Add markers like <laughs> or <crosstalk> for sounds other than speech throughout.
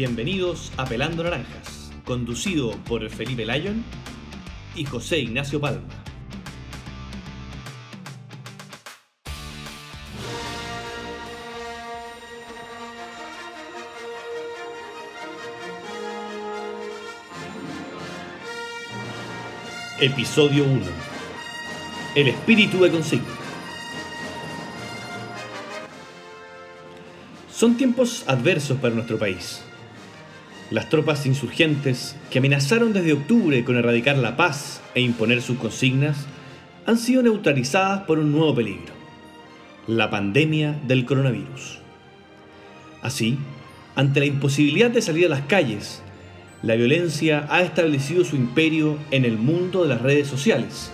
Bienvenidos a Pelando Naranjas, conducido por Felipe Lyon y José Ignacio Palma. Episodio 1. El espíritu de consigna. Son tiempos adversos para nuestro país. Las tropas insurgentes, que amenazaron desde octubre con erradicar la paz e imponer sus consignas, han sido neutralizadas por un nuevo peligro, la pandemia del coronavirus. Así, ante la imposibilidad de salir a las calles, la violencia ha establecido su imperio en el mundo de las redes sociales,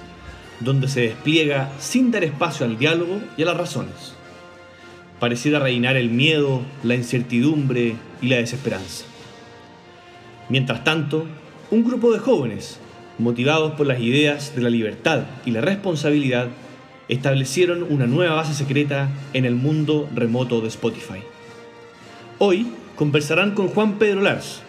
donde se despliega sin dar espacio al diálogo y a las razones. Pareciera reinar el miedo, la incertidumbre y la desesperanza. Mientras tanto, un grupo de jóvenes, motivados por las ideas de la libertad y la responsabilidad, establecieron una nueva base secreta en el mundo remoto de Spotify. Hoy conversarán con Juan Pedro Lars,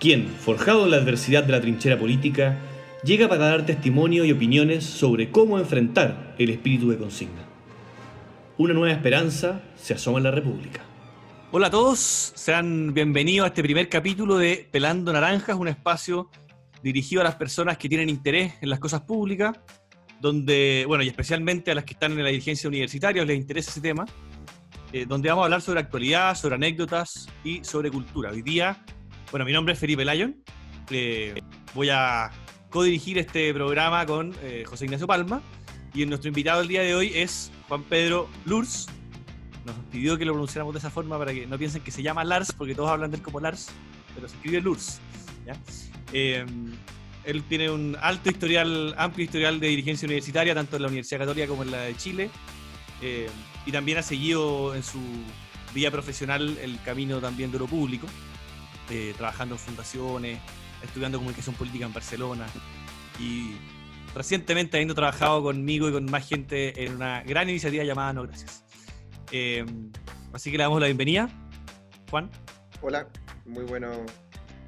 quien, forjado en la adversidad de la trinchera política, llega para dar testimonio y opiniones sobre cómo enfrentar el espíritu de consigna. Una nueva esperanza se asoma en la República. Hola a todos, sean bienvenidos a este primer capítulo de Pelando Naranjas, un espacio dirigido a las personas que tienen interés en las cosas públicas, donde, bueno, y especialmente a las que están en la dirigencia universitaria, les interesa ese tema, eh, donde vamos a hablar sobre actualidad, sobre anécdotas y sobre cultura. Hoy día bueno, mi nombre es Felipe Lyon. Eh, voy a co-dirigir este programa con eh, José Ignacio Palma. Y nuestro invitado el día de hoy es Juan Pedro Lurs. Nos pidió que lo pronunciáramos de esa forma para que no piensen que se llama Lars, porque todos hablan de él como Lars, pero se escribe Lurs. Eh, él tiene un alto historial, amplio historial de dirigencia universitaria, tanto en la Universidad Católica como en la de Chile. y también ha seguido en su vida profesional el camino también de lo público. Eh, trabajando en fundaciones, estudiando comunicación política en Barcelona y recientemente habiendo trabajado conmigo y con más gente en una gran iniciativa llamada No Gracias. Eh, así que le damos la bienvenida. Juan. Hola, muy bueno.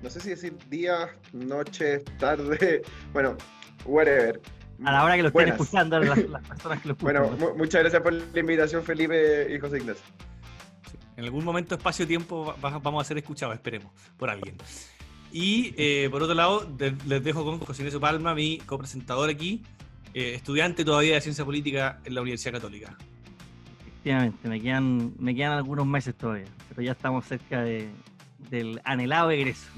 No sé si decir día, noche, tarde, <laughs> bueno, whatever. A la hora que lo estén escuchando, <laughs> las, personas que lo escuchan. Bueno, muchas gracias por la invitación, Felipe y José Ignacio. En algún momento, espacio-tiempo, vamos a ser escuchados, esperemos, por alguien. Y eh, por otro lado, les dejo con José Ignacio Palma, mi copresentador aquí, eh, estudiante todavía de ciencia política en la Universidad Católica. Efectivamente, me quedan, me quedan algunos meses todavía, pero ya estamos cerca de, del anhelado egreso.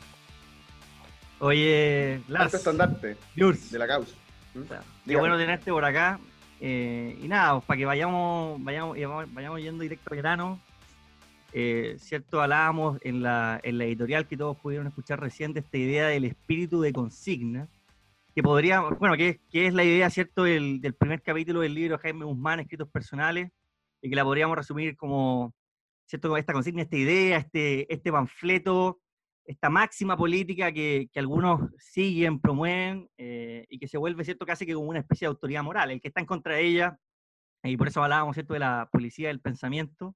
Oye, Lars. estandarte de la causa. ¿Mm? Qué bueno tenerte por acá. Eh, y nada, pues, para que vayamos, vayamos, vayamos yendo directo al grano, eh, ¿cierto? Hablábamos en la, en la editorial que todos pudieron escuchar recién esta idea del espíritu de consigna, que podría, bueno, que, es la idea, ¿cierto?, del, del, primer capítulo del libro Jaime Guzmán, Escritos Personales, y que la podríamos resumir como, ¿cierto?, esta consigna, esta idea, este, este panfleto, esta máxima política que, que algunos siguen, promueven, eh, y que se vuelve, ¿cierto?, casi que como una especie de autoridad moral. El que está en contra de ella, y por eso hablábamos, ¿cierto?, de la policía del pensamiento,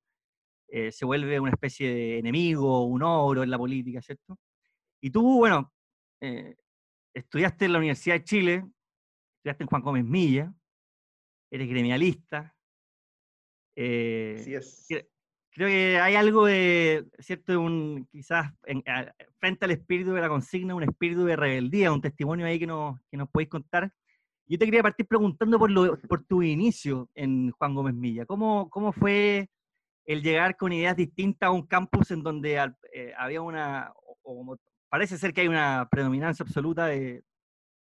eh, se vuelve una especie de enemigo, un oro en la política, ¿cierto? Y tú, bueno, eh, estudiaste en la Universidad de Chile, estudiaste en Juan Gómez Milla, eres gremialista. Eh, es. Creo que hay algo de, ¿cierto? Un, quizás frente al espíritu de la consigna, un espíritu de rebeldía, un testimonio ahí que nos, que nos podéis contar. Yo te quería partir preguntando por, lo, por tu inicio en Juan Gómez Milla. ¿Cómo, cómo fue el llegar con ideas distintas a un campus en donde eh, había una, o, parece ser que hay una predominancia absoluta de,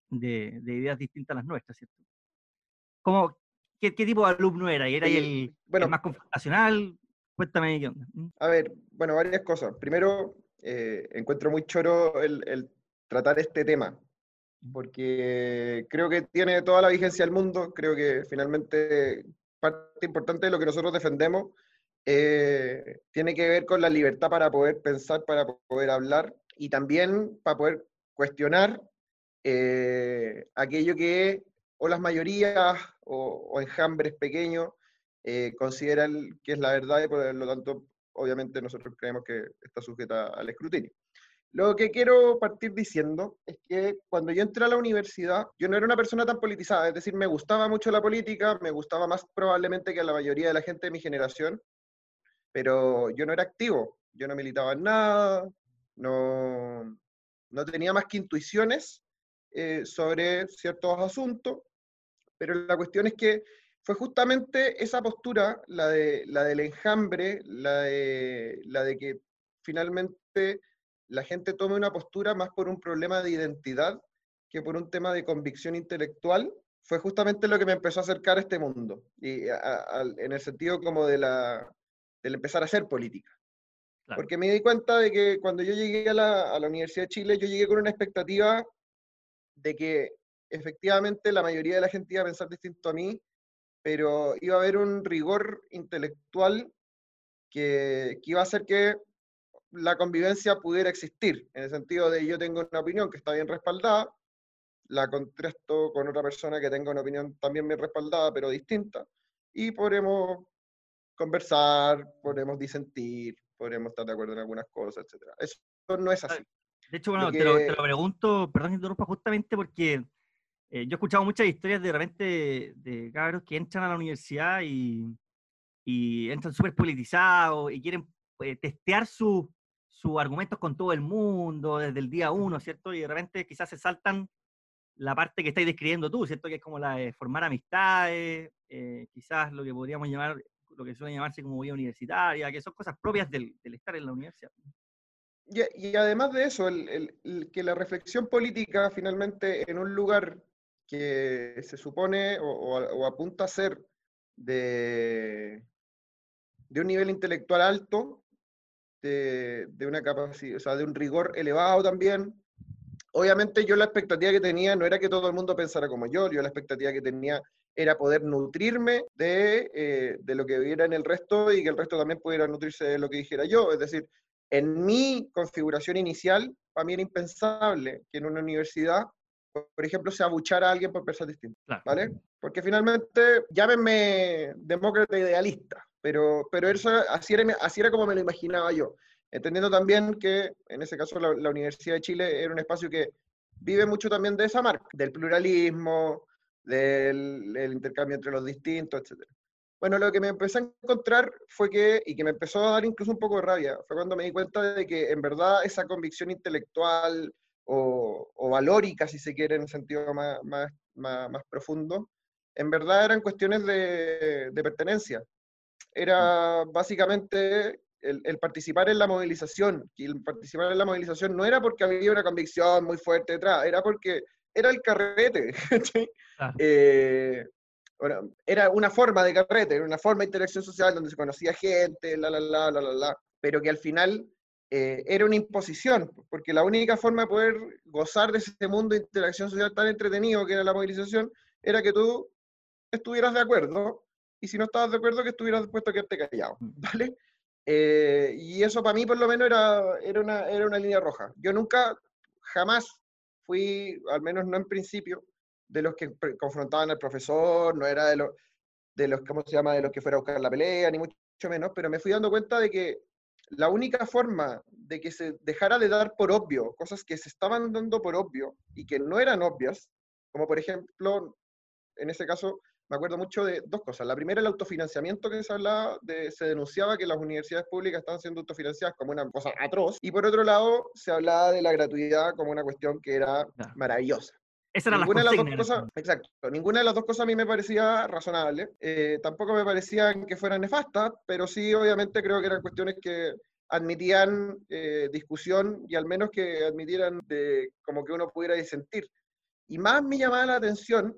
de, ideas distintas a las nuestras, ¿cierto? ¿Cómo, qué, qué, tipo de alumno era? ¿Era el, bueno, más confrontacional? Cuéntame qué onda. ¿Mm? A ver, bueno, varias cosas. Primero, eh, encuentro muy choro el, el tratar este tema, porque creo que tiene toda la vigencia del mundo, creo que finalmente parte importante de lo que nosotros defendemos eh, tiene que ver con la libertad para poder pensar, para poder hablar y también para poder cuestionar eh, aquello que o las mayorías o, enjambres pequeños eh, consideran que es la verdad y por lo tanto obviamente nosotros creemos que está sujeta al escrutinio. Lo que quiero partir diciendo es que cuando yo entré a la universidad, yo no era una persona tan politizada, es decir, me gustaba mucho la política, me gustaba más probablemente que a la mayoría de la gente de mi generación, pero yo no era activo, yo no militaba en nada, no, no tenía más que intuiciones eh, sobre ciertos asuntos, pero la cuestión es que fue justamente esa postura, la, de, la del enjambre, la de, la de que finalmente la gente tome una postura más por un problema de identidad que por un tema de convicción intelectual, fue justamente lo que me empezó a acercar a este mundo, y en el sentido como de la, del empezar a hacer política. Porque me di cuenta de que cuando yo llegué a la, a la Universidad de Chile, yo llegué con una expectativa de que efectivamente la mayoría de la gente iba a pensar distinto a mí, pero iba a haber un rigor intelectual que, que iba a hacer que la convivencia pudiera existir, en el sentido de yo tengo una opinión que está bien respaldada, la contrasto con otra persona que tenga una opinión también bien respaldada, pero distinta, y podremos conversar, podemos disentir, podremos estar de acuerdo en algunas cosas, etc. Eso no es así. De hecho, bueno, te, lo, pregunto, perdón que interrumpa, justamente porque eh, yo he escuchado muchas historias de repente de, cabros que entran a la universidad y, y entran súper politizados y quieren eh, testear sus argumentos con todo el mundo desde el día uno, ¿cierto? Y de repente quizás se saltan la parte que estáis describiendo tú, ¿cierto? Que es como la de formar amistades, eh, quizás lo que podríamos llamar, lo que suele llamarse como vida universitaria, que son cosas propias del, del estar en la universidad. Y, además de eso, el, que la reflexión política finalmente en un lugar que se supone o, apunta a ser de, de, un nivel intelectual alto, de, de, una capacidad, o sea, de un rigor elevado también. Obviamente yo la expectativa que tenía no era que todo el mundo pensara como yo, yo la expectativa que tenía era poder nutrirme de, eh, de lo que viera en el resto y que el resto también pudiera nutrirse de lo que dijera yo. Es decir, en mi configuración inicial, para mí era impensable que en una universidad, por ejemplo, se abuchara a alguien por pensar distinto, ¿vale? Porque finalmente, llámenme demócrata idealista, pero, pero eso, así, era, así era como me lo imaginaba yo, entendiendo también que, en ese caso, la, la Universidad de Chile era un espacio que vive mucho también de esa marca, del pluralismo, del, del intercambio entre los distintos, etcétera. Bueno, lo que me empecé a encontrar fue que, y que me empezó a dar incluso un poco de rabia, fue cuando me di cuenta de que en verdad esa convicción intelectual o, o valórica, si se quiere, en un sentido más, más, más, profundo, en verdad eran cuestiones de, de pertenencia. Era básicamente el, el, participar en la movilización, y el participar en la movilización no era porque había una convicción muy fuerte detrás, era porque era el carrete. <laughs> eh, bueno, era una forma de carrete, era una forma de interacción social donde se conocía gente, la, la, la, la, la, la, pero que al final eh, era una imposición, porque la única forma de poder gozar de ese mundo de interacción social tan entretenido que era la movilización, era que tú estuvieras de acuerdo, y si no estabas de acuerdo, que estuvieras dispuesto a quedarte callado, mm. ¿vale? Eh, y eso para mí por lo menos era, era, una, era una línea roja. Yo nunca, jamás fui, al menos no en principio, de los que confrontaban al profesor, no era de los, de los, ¿cómo se llama?, de los que fuera a buscar la pelea, ni mucho menos, pero me fui dando cuenta de que la única forma de que se dejara de dar por obvio cosas que se estaban dando por obvio y que no eran obvias, como por ejemplo, en ese caso, me acuerdo mucho de dos cosas. La primera, el autofinanciamiento que se hablaba, de, se denunciaba que las universidades públicas estaban siendo autofinanciadas como una cosa atroz. Y por otro lado, se hablaba de la gratuidad como una cuestión que era maravillosa ninguna de las dos cosas, exacto, ninguna de las dos cosas a mí me parecía razonable. Eh, tampoco me parecían que fueran nefastas, pero sí, obviamente, creo que eran cuestiones que admitían eh, discusión y al menos que admitieran de, como que uno pudiera disentir. Y más me llamaba la atención,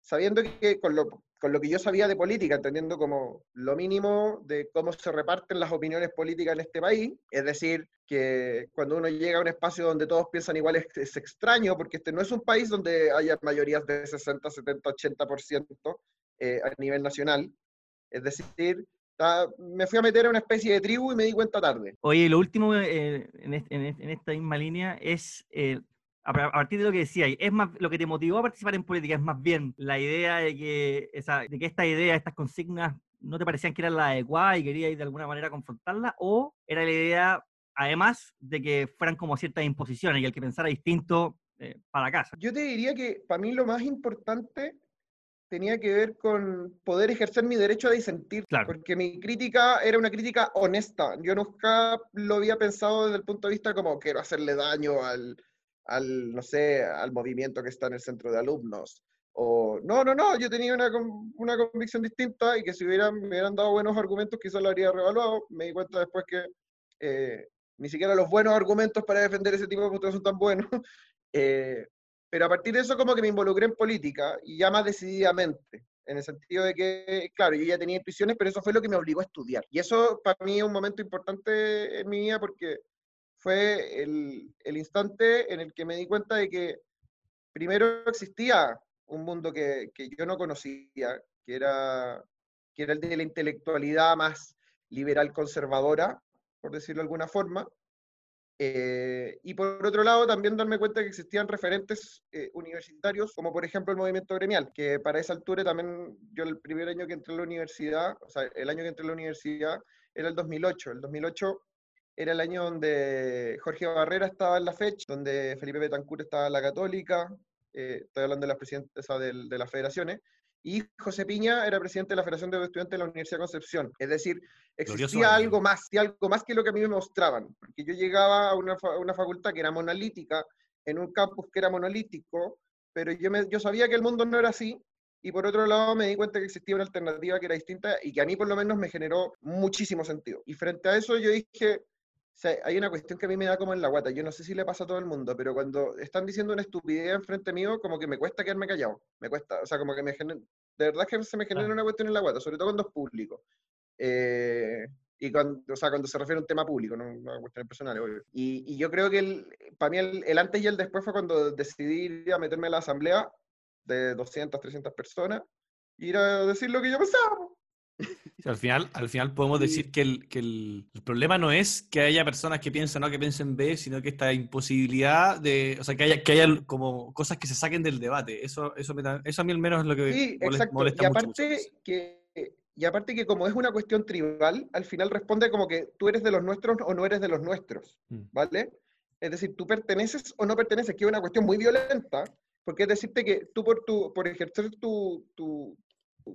sabiendo que con lo, con lo que yo sabía de política, entendiendo como lo mínimo de cómo se reparten las opiniones políticas en este país, es decir, que cuando uno llega a un espacio donde todos piensan igual es, extraño, porque este no es un país donde haya mayorías de 60, 70, 80% eh, a nivel nacional. Es decir, me fui a meter a una especie de tribu y me di cuenta tarde. Oye, lo último eh, en, en, esta misma línea es eh, a partir de lo que decía, es más, lo que te motivó a participar en política es más bien la idea de que, esa, de que esta idea, estas consignas no te parecían que eran las adecuadas y querías de alguna manera confrontarlas, o era la idea además de que fueran como ciertas imposiciones y el que pensara distinto eh, para casa. Yo te diría que para mí lo más importante tenía que ver con poder ejercer mi derecho a disentir, porque mi crítica era una crítica honesta. Yo nunca lo había pensado desde el punto de vista como quiero hacerle daño al, al no sé, al movimiento que está en el centro de alumnos. O, no, no, no, yo tenía una, una convicción distinta y que si hubieran, me hubieran dado buenos argumentos quizás lo habría revaluado. Me di cuenta después que eh, ni siquiera los buenos argumentos para defender ese tipo de posturas son tan buenos. <laughs> Eh, pero a partir de eso como que me involucré en política y ya más decididamente, en el sentido de que, claro, yo ya tenía intuiciones, pero eso fue lo que me obligó a estudiar. Y eso para mí es un momento importante en mi vida porque fue el, el instante en el que me di cuenta de que primero existía un mundo que, que yo no conocía, que era, que era el de la intelectualidad más liberal conservadora, por decirlo de alguna forma, eh, y por otro lado, también darme cuenta que existían referentes eh, universitarios, como por ejemplo el movimiento gremial, que para esa altura también, yo el primer año que entré a la universidad, o sea, el año que entré a la universidad era el 2008. El 2008 era el año donde Jorge Barrera estaba en la fecha, donde Felipe Betancourt estaba en la Católica, eh, estoy hablando de las presidentes de, de las federaciones, y José Piña era presidente de la Federación de Estudiantes de la Universidad de Concepción. Es decir, existía algo más, algo más que lo que a mí me mostraban, porque yo llegaba a una, una facultad que era monolítica, en un campus que era monolítico, pero yo, me, yo sabía que el mundo no era así, y por otro lado me di cuenta que existía una alternativa que era distinta y que a mí por lo menos me generó muchísimo sentido. Y frente a eso yo dije, hay una cuestión que a mí me da como en la guata, yo no sé si le pasa a todo el mundo, pero cuando están diciendo una estupidez enfrente mío, como que me cuesta quedarme callado, me cuesta, o sea, como que me genera, de verdad que se me genera una cuestión en la guata, sobre todo cuando es público. Eh, y cuando, o sea, cuando se refiere a un tema público, no a una cuestión personal, obvio. Y, y, yo creo que el, para mí el, el, antes y el después fue cuando decidí ir a meterme a la asamblea de 200, 300 personas, y ir a decir lo que yo pensaba al, final, al final podemos decir que, el, que el, problema no es que haya personas que piensan A que piensen B, sino que esta imposibilidad de, o sea, que haya, que haya como cosas que se saquen del debate. Eso, eso, eso a mí al menos es lo que sí, molesta, y aparte Que, y aparte que como es una cuestión tribal, al final responde como que tú eres de los nuestros o no eres de los nuestros, mm. ¿vale? Es decir, tú perteneces o no perteneces, que es una cuestión muy violenta, porque es decirte que tú por, tu, por ejercer tu, tu,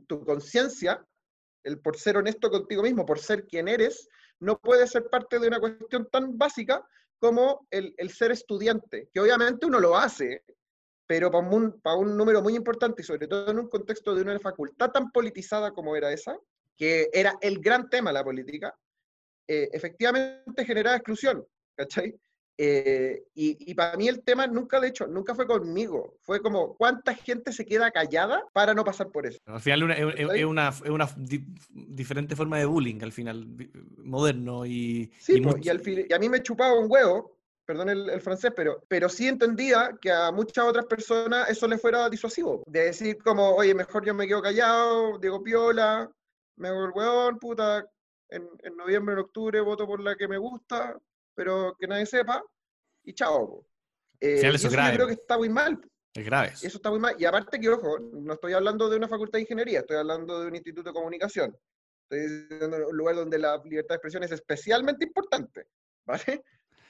tu conciencia, el por ser honesto contigo mismo, por ser quien eres, no puede ser parte de una cuestión tan básica como el, ser estudiante, que obviamente uno lo hace, pero para un, para un número muy importante y sobre todo en un contexto de una facultad tan politizada como era esa, que era el gran tema la política, eh, efectivamente generaba exclusión, ¿cachai? Eh, y, para mí el tema nunca, de hecho, nunca fue conmigo. Fue como, ¿cuánta gente se queda callada para no pasar por eso? Al final es una, una, diferente forma de bullying, al final, moderno y... Sí, y, al y a mí me chupaba un huevo, perdón el, francés, pero, pero sí entendía que a muchas otras personas eso les fuera disuasivo. De decir como, oye, mejor yo me quedo callado, digo piola, me hago el hueón, puta, en, en noviembre, en octubre voto por la que me gusta, pero que nadie sepa, y chao. Eh, eso, grave. Yo creo que está muy mal. Es grave. Eso. está muy mal. Y aparte que, ojo, no estoy hablando de una facultad de ingeniería, estoy hablando de un instituto de comunicación. Estoy diciendo un lugar donde la libertad de expresión es especialmente importante. <laughs> ¿Vale?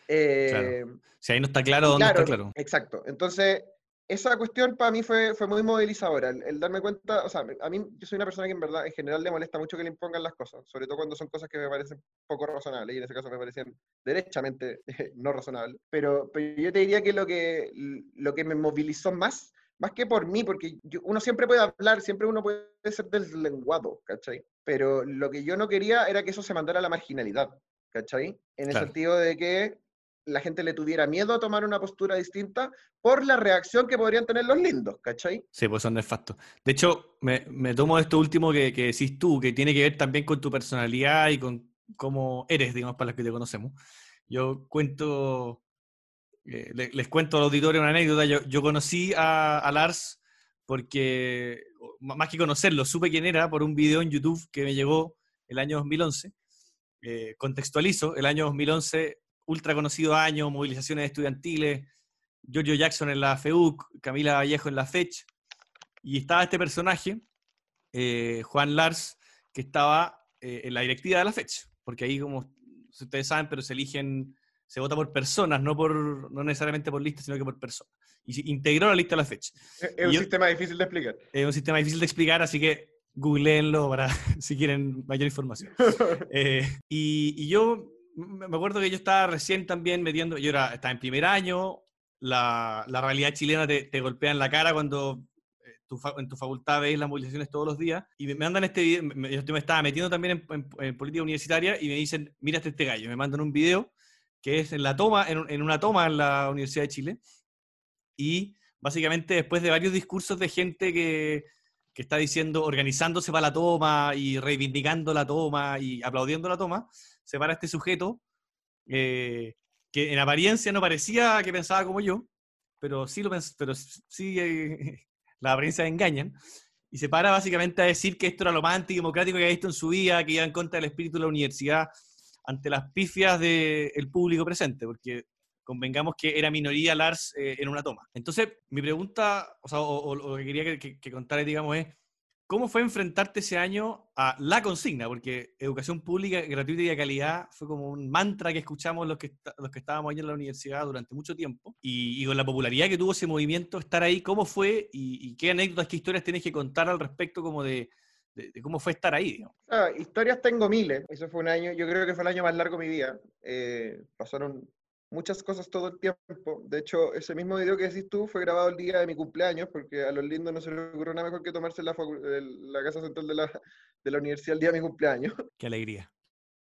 Eh, Si ahí no está claro, ¿dónde está claro? Exacto. Entonces, esa cuestión para mí fue, fue muy movilizadora, el, darme cuenta, o sea, a mí yo soy una persona que en verdad, en general, le molesta mucho que le impongan las cosas, sobre todo cuando son cosas que me parecen poco razonables, y en ese caso me parecían derechamente <laughs> no razonables. Pero, pero yo te diría que lo, que lo que me movilizó más, más que por mí, porque uno siempre puede hablar, siempre uno puede ser deslenguado, ¿cachai? Pero lo que yo no quería era que eso se mandara a la marginalidad, ¿cachai? En el sentido de que la gente le tuviera miedo a tomar una postura distinta por la reacción que podrían tener los lindos, ¿cachai? Sí, pues son nefastos. De hecho, me, me tomo esto último que, que, decís tú, que tiene que ver también con tu personalidad y con cómo eres, digamos, para los que te conocemos. Yo cuento, eh, les, cuento al auditorio una anécdota. Yo, yo conocí a, Lars porque, más que conocerlo, supe quién era por un video en YouTube que me llegó el año 2011. Eh, contextualizo, el año 2011 ultra conocido año, movilizaciones estudiantiles, Giorgio Jackson en la FEUC, Camila Vallejo en la FECH, y estaba este personaje, eh, Juan Lars, que estaba eh, en la directiva de la FECH, porque ahí como ustedes saben, pero se eligen, se vota por personas, no, por, no necesariamente por listas, sino que por personas. Y se integró la lista a la fecha. Es, un sistema difícil de explicar. Es un sistema difícil de explicar, así que googleenlo para <laughs> si quieren mayor información. <laughs> Eh, y, yo me acuerdo que yo estaba recién también metiendo, yo era, estaba en primer año, la, la realidad chilena te, te, golpea en la cara cuando en tu facultad veis las movilizaciones todos los días, y me, mandan este video, yo me estaba metiendo también en, política universitaria, y me dicen, mira este gallo, me mandan un video que es en la toma, en, una toma en la Universidad de Chile, y básicamente después de varios discursos de gente que, que está diciendo, organizándose para la toma y reivindicando la toma y aplaudiendo la toma, se para este sujeto eh, que en apariencia no parecía que pensaba como yo, pero sí lo pero sí eh, <laughs> las apariencias engañan, y se para básicamente a decir que esto era lo más antidemocrático que ha visto en su vida, que iba en contra del espíritu de la universidad, ante las pifias del público presente, porque convengamos que era minoría Lars eh, en una toma. Entonces, mi pregunta, o, sea, o, lo que quería que, que, digamos, es, ¿Cómo fue enfrentarte ese año a la consigna? Porque educación pública, gratuita y de calidad fue como un mantra que escuchamos los que, los que estábamos ahí en la universidad durante mucho tiempo. Y, con la popularidad que tuvo ese movimiento, estar ahí, ¿cómo fue? Y, qué anécdotas, qué historias tienes que contar al respecto como de, cómo fue estar ahí? Ah, historias tengo miles. Eso fue un año, yo creo que fue el año más largo de mi vida. Eh, pasaron muchas cosas todo el tiempo. De hecho, ese mismo video que decís tú fue grabado el día de mi cumpleaños, porque a los lindos no se les ocurrió nada mejor que tomarse la, la casa central de la, <laughs> de la universidad el día de mi cumpleaños. <laughs> Qué alegría.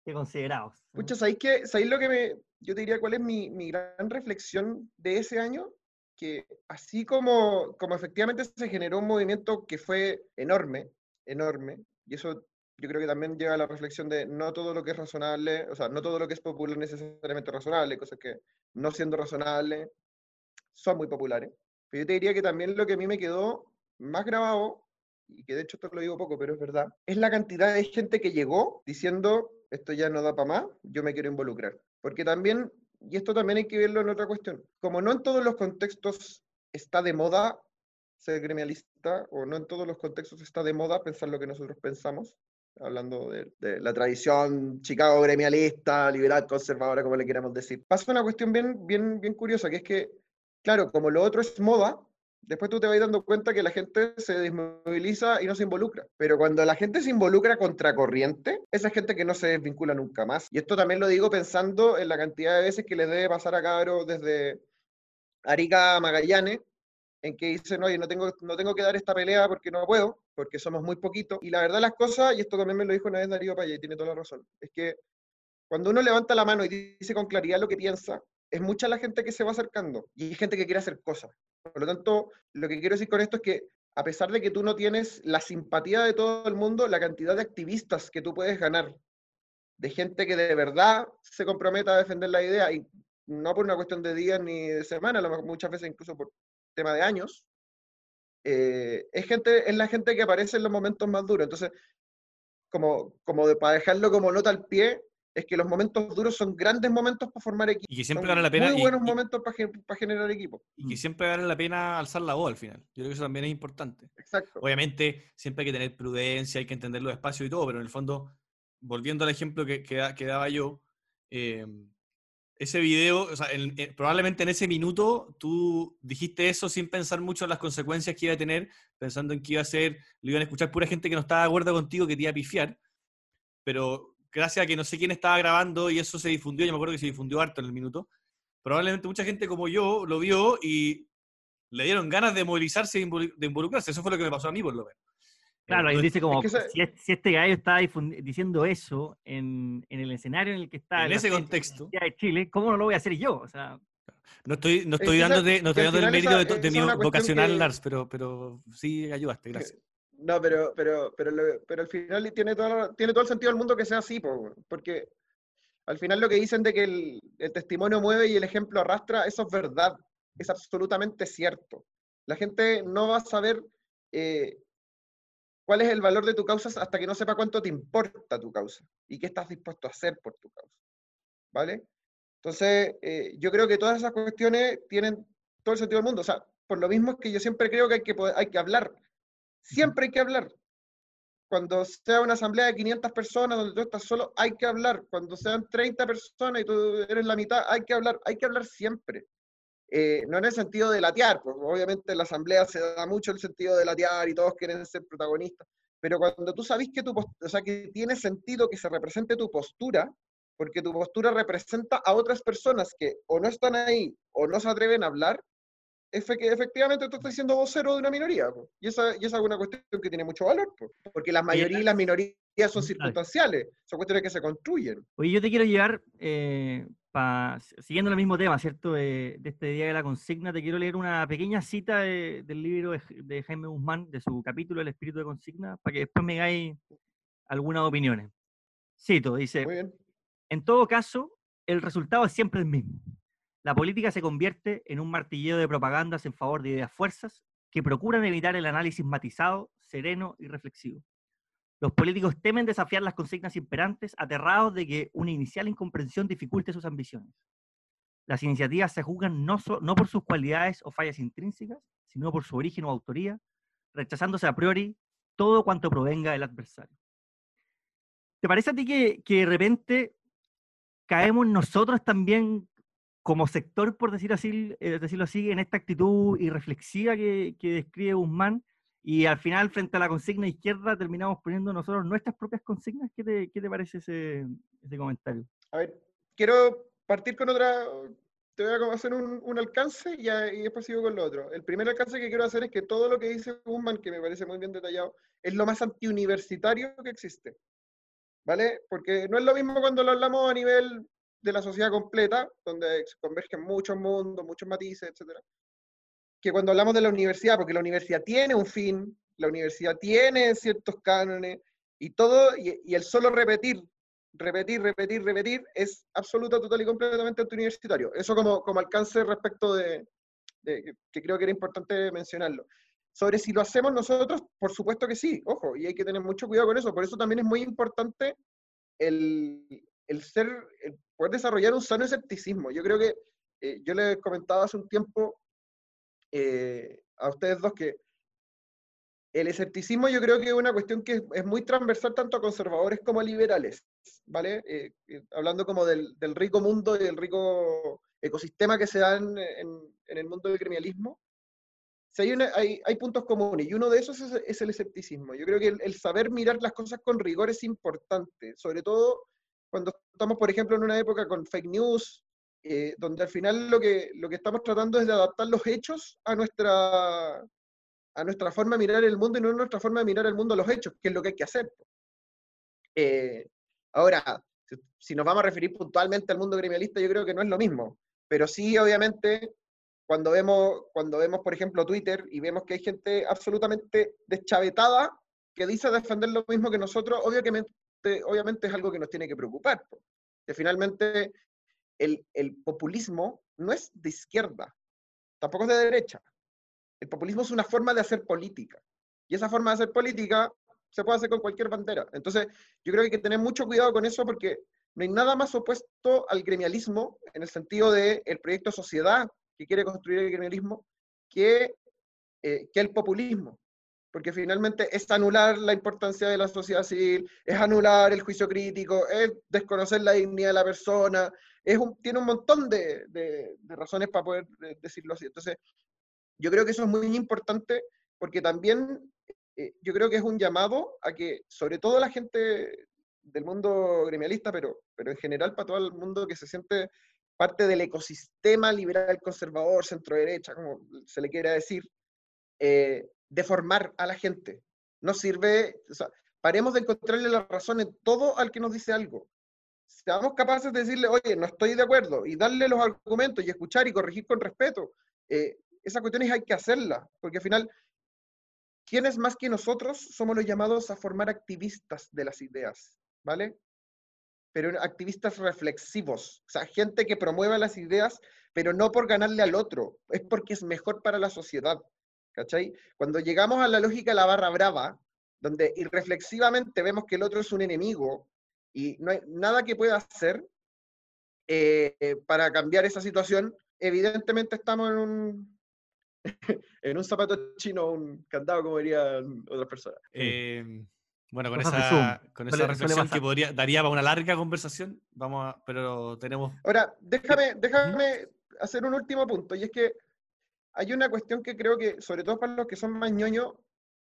Qué considerados. Muchos, ¿sabéis, que, ¿sabéis lo que me, yo te diría cuál es mi, mi gran reflexión de ese año? Que así como, como efectivamente se generó un movimiento que fue enorme, enorme, y eso yo creo que también llega a la reflexión de no todo lo que es razonable, o sea, no todo lo que es popular necesariamente razonable, cosas que no siendo razonable son muy populares. Pero yo te diría que también lo que a mí me quedó más grabado, y que de hecho esto lo digo poco, pero es verdad, es la cantidad de gente que llegó diciendo, esto ya no da para más, yo me quiero involucrar. Porque también, y esto también hay que verlo en otra cuestión, como no en todos los contextos está de moda ser gremialista, o no en todos los contextos está de moda pensar lo que nosotros pensamos, hablando de, la tradición Chicago gremialista, liberal, conservadora, como le queramos decir. Pasa una cuestión bien, bien, bien curiosa, que es que, claro, como lo otro es moda, después tú te vas dando cuenta que la gente se desmoviliza y no se involucra. Pero cuando la gente se involucra contracorriente, esa gente que no se desvincula nunca más. Y esto también lo digo pensando en la cantidad de veces que les debe pasar a cabros desde Arica a Magallanes, en que dicen, oye, no tengo, no tengo que dar esta pelea porque no puedo, porque somos muy poquitos. Y la verdad las cosas, y esto también me lo dijo una vez Darío Paya, y tiene toda la razón, es que cuando uno levanta la mano y dice con claridad lo que piensa, es mucha la gente que se va acercando y hay gente que quiere hacer cosas. Por lo tanto, lo que quiero decir con esto es que a pesar de que tú no tienes la simpatía de todo el mundo, la cantidad de activistas que tú puedes ganar, de gente que de verdad se comprometa a defender la idea, y no por una cuestión de días ni de semanas, muchas veces incluso por tema de años, eh, es, gente, es la gente que aparece en los momentos más duros. Entonces, como, como de, para dejarlo como nota al pie, es que los momentos duros son grandes momentos para formar equipo. Y que siempre vale la pena. Muy buenos momentos para, generar equipo. Y que siempre vale la pena alzar la voz al final. Yo creo que eso también es importante. Exacto. Obviamente, siempre hay que tener prudencia, hay que entender los espacios y todo, pero en el fondo, volviendo al ejemplo que, que, daba yo, eh, ese video, o sea, probablemente en ese minuto tú dijiste eso sin pensar mucho en las consecuencias que iba a tener, pensando en que iba a ser, lo iban a escuchar pura gente que no estaba de acuerdo contigo, que te iba a pifiar, pero gracias a que no sé quién estaba grabando y eso se difundió, yo me acuerdo que se difundió harto en el minuto, probablemente mucha gente como yo lo vio y le dieron ganas de movilizarse de involucrarse, eso fue lo que me pasó a mí por lo menos. Claro, ahí dice como, si, este gallo está diciendo eso en, el escenario en el que está... En ese contexto. De Chile, ¿cómo no lo voy a hacer yo? O sea, no estoy, no estoy dándote, no estoy el mérito de, mi vocacional, Lars, pero, pero sí ayudaste, gracias. No, pero, pero, pero, pero al final tiene todo, tiene todo el sentido del mundo que sea así, porque al final lo que dicen de que el, el, testimonio mueve y el ejemplo arrastra, eso es verdad, es absolutamente cierto. La gente no va a saber eh, cuál es el valor de tu causa hasta que no sepa cuánto te importa tu causa y qué estás dispuesto a hacer por tu causa. ¿Vale? Entonces, eh, yo creo que todas esas cuestiones tienen todo el sentido del mundo. O sea, por lo mismo es que yo siempre creo que hay que, hay que hablar. Siempre hay que hablar. cuando sea una asamblea de 500 personas donde tú estás solo, hay que hablar. Cuando sean 30 personas y tú eres la mitad, hay que hablar, hay que hablar siempre. Eh, no en el sentido de latear, pues obviamente en la asamblea se da mucho el sentido de latear y todos quieren ser protagonistas, pero cuando tú sabes que, tu, o sea, que tiene sentido que se represente tu postura, porque tu postura representa a otras personas que o no están ahí o no se atreven a hablar, efectivamente tú estás siendo vocero de una minoría. Y, esa, y esa es una cuestión que tiene mucho valor, porque las mayorías y las minorías son circunstanciales, son cuestiones que se construyen. Oye, yo te quiero llevar, eh, siguiendo el mismo tema, ¿cierto? De, este Día de la Consigna, te quiero leer una pequeña cita del libro de, Jaime Guzmán, de su capítulo El espíritu de consigna, para que después me hagáis algunas opiniones. Cito, dice, en todo caso, el resultado es siempre el mismo. La política se convierte en un martilleo de propagandas en favor de ideas fuerzas que procuran evitar el análisis matizado, sereno y reflexivo. Los políticos temen desafiar las consignas imperantes, aterrados de que una inicial incomprensión dificulte sus ambiciones. Las iniciativas se juzgan no, por sus cualidades o fallas intrínsecas, sino por su origen o autoría, rechazándose a priori todo cuanto provenga del adversario. ¿Te parece a ti que, que de repente caemos nosotros también como sector, por decir así, eh, decirlo así, en esta actitud irreflexiva que, que describe Guzmán, y al final, frente a la consigna izquierda, terminamos poniendo nosotros nuestras propias consignas. ¿Qué te, qué te parece ese, ese, comentario? A ver, quiero partir con otra, te voy a hacer un, alcance y, y, después sigo con lo otro. El primer alcance que quiero hacer es que todo lo que dice Guzmán, que me parece muy bien detallado, es lo más antiuniversitario que existe. ¿Vale? Porque no es lo mismo cuando lo hablamos a nivel de la sociedad completa, donde convergen muchos mundos, muchos matices, etcétera, que cuando hablamos de la universidad, porque la universidad tiene un fin, la universidad tiene ciertos cánones, y todo, y, el solo repetir, repetir, repetir, repetir, es absoluta, total y completamente antiuniversitario. Eso como, como alcance respecto de, que creo que era importante mencionarlo. Sobre si lo hacemos nosotros, por supuesto que sí, ojo, y hay que tener mucho cuidado con eso. Por eso también es muy importante el, el ser, el poder desarrollar un sano escepticismo. Yo creo que, eh, yo les comentaba hace un tiempo eh, a ustedes dos que el escepticismo yo creo que es una cuestión que es, muy transversal tanto a conservadores como a liberales, ¿vale? Eh, hablando como del, del, rico mundo y del rico ecosistema que se da en, en, el mundo del criminalismo. Si hay, hay, hay, puntos comunes y uno de esos es, es el escepticismo. Yo creo que el, el, saber mirar las cosas con rigor es importante, sobre todo cuando estamos, por ejemplo, en una época con fake news, eh, donde al final lo que, lo que estamos tratando es de adaptar los hechos a nuestra, a nuestra forma de mirar el mundo y no a nuestra forma de mirar el mundo a los hechos, que es lo que hay que hacer. Eh, ahora, si nos vamos a referir puntualmente al mundo criminalista, yo creo que no es lo mismo, pero sí, obviamente, cuando vemos, cuando vemos, por ejemplo, Twitter y vemos que hay gente absolutamente deschavetada que dice defender lo mismo que nosotros, obviamente, obviamente es algo que nos tiene que preocupar. Que finalmente el, populismo no es de izquierda, tampoco es de derecha. El populismo es una forma de hacer política. Y esa forma de hacer política se puede hacer con cualquier bandera. Entonces, yo creo que hay que tener mucho cuidado con eso porque no hay nada más opuesto al gremialismo en el sentido del el proyecto sociedad que quiere construir el gremialismo que, eh, que el populismo porque finalmente es anular la importancia de la sociedad civil, es anular el juicio crítico, es desconocer la dignidad de la persona, es tiene un montón de, razones para poder decirlo así. Entonces, yo creo que eso es muy importante porque también eh, yo creo que es un llamado a que, sobre todo la gente del mundo gremialista, pero, pero en general para todo el mundo que se siente parte del ecosistema liberal conservador, centro derecha, como se le quiera decir, eh, de formar a la gente. No sirve, o sea, paremos de encontrarle la razón en todo al que nos dice algo. Seamos capaces de decirle, oye, no estoy de acuerdo, y darle los argumentos y escuchar y corregir con respeto. Eh, esas cuestiones hay que hacerlas, porque al final, ¿quiénes más que nosotros somos los llamados a formar activistas de las ideas? ¿Vale? Pero activistas reflexivos, o sea, gente que promueva las ideas, pero no por ganarle al otro, es porque es mejor para la sociedad. ¿Cachai? Cuando llegamos a la lógica de la barra brava, donde irreflexivamente vemos que el otro es un enemigo y no hay nada que pueda hacer eh, para cambiar esa situación, evidentemente estamos en un, <laughs> en un zapato chino, un candado, como dirían otras personas. Em, Bueno, con esa, con esa reflexión que podría, daría para una larga conversación, vamos a, pero tenemos... Ahora, déjame, déjame hacer un último punto, y es que hay una cuestión que creo que, sobre todo para los que son más ñoños,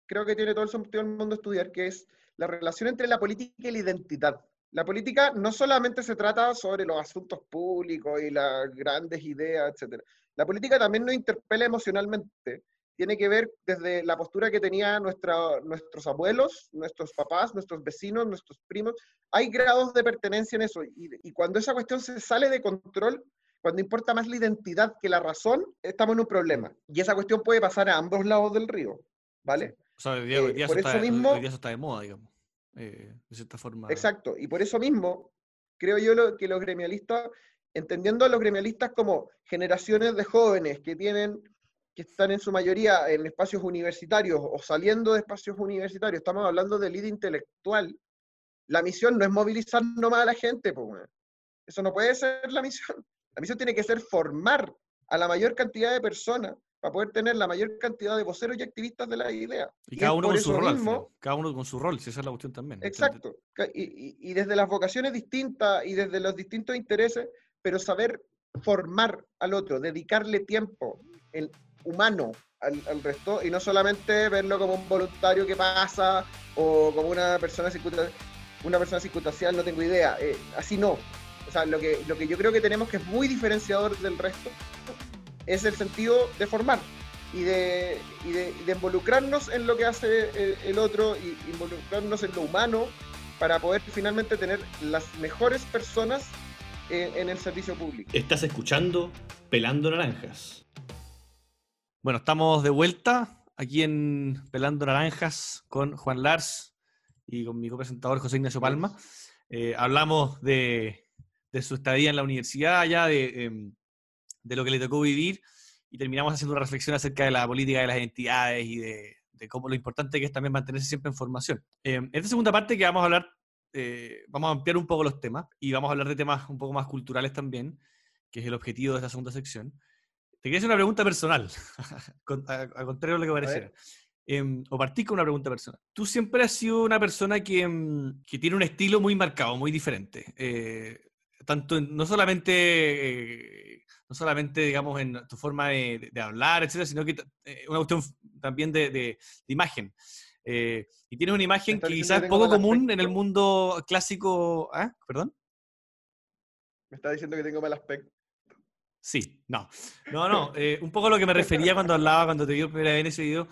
creo que tiene todo el sentido del mundo estudiar, que es la relación entre la política y la identidad. La política no solamente se trata sobre los asuntos públicos y las grandes ideas, etc. La política también nos interpela emocionalmente. Tiene que ver desde la postura que tenían nuestros abuelos, nuestros papás, nuestros vecinos, nuestros primos. Hay grados de pertenencia en eso. Y, y cuando esa cuestión se sale de control, cuando importa más la identidad que la razón, estamos en un problema. Y esa cuestión puede pasar a ambos lados del río, ¿vale? O sea, hoy día, eh, por eso está, mismo, hoy día eso está de moda, digamos, eh, de cierta forma. Exacto, y por eso mismo creo yo que los gremialistas, entendiendo a los gremialistas como generaciones de jóvenes que tienen que están en su mayoría en espacios universitarios o saliendo de espacios universitarios, estamos hablando de líder intelectual, la misión no es movilizar nomás a la gente, pues, eso no puede ser la misión. La misión tiene que ser formar a la mayor cantidad de personas para poder tener la mayor cantidad de voceros y activistas de la idea. Y, cada uno con su rol. cada uno con su rol, si esa es la cuestión también. Exacto. Y, desde las vocaciones distintas y desde los distintos intereses, pero saber formar al otro, dedicarle tiempo el humano al, resto y no solamente verlo como un voluntario que pasa o como una persona circunstancial, una persona circunstancial, no tengo idea. Eh, así no. O sea, lo que, lo que yo creo que tenemos que es muy diferenciador del resto es el sentido de formar y de, y de, involucrarnos en lo que hace el, otro y involucrarnos en lo humano para poder finalmente tener las mejores personas en, el servicio público. Estás escuchando Pelando Naranjas. Bueno, estamos de vuelta aquí en Pelando Naranjas con Juan Lars y con mi copresentador José Ignacio Palma. Eh, hablamos de de su estadía en la universidad, ya em, de, lo que le tocó vivir, y terminamos haciendo una reflexión acerca de la política de las entidades y de, cómo lo importante que es también mantenerse siempre en formación. Em, en esta segunda parte que vamos a hablar, eh, vamos a ampliar un poco los temas y vamos a hablar de temas un poco más culturales también, que es el objetivo de esta segunda sección. Te quería hacer una pregunta personal, <laughs> a, contrario de lo que pareciera. Em, o partí con una pregunta personal. Tú siempre has sido una persona que, que tiene un estilo muy marcado, muy diferente. Eh, tanto no solamente, eh, no solamente, digamos, en tu forma de, hablar, etcétera, sino que eh, una cuestión también de, imagen. Eh, y tienes una imagen que quizás es poco común en el mundo clásico. ¿Ah? ¿Perdón? Me está diciendo que tengo mal aspecto. Sí, no. No, no. un poco a lo que me refería cuando hablaba, cuando te vi por primera vez en ese video.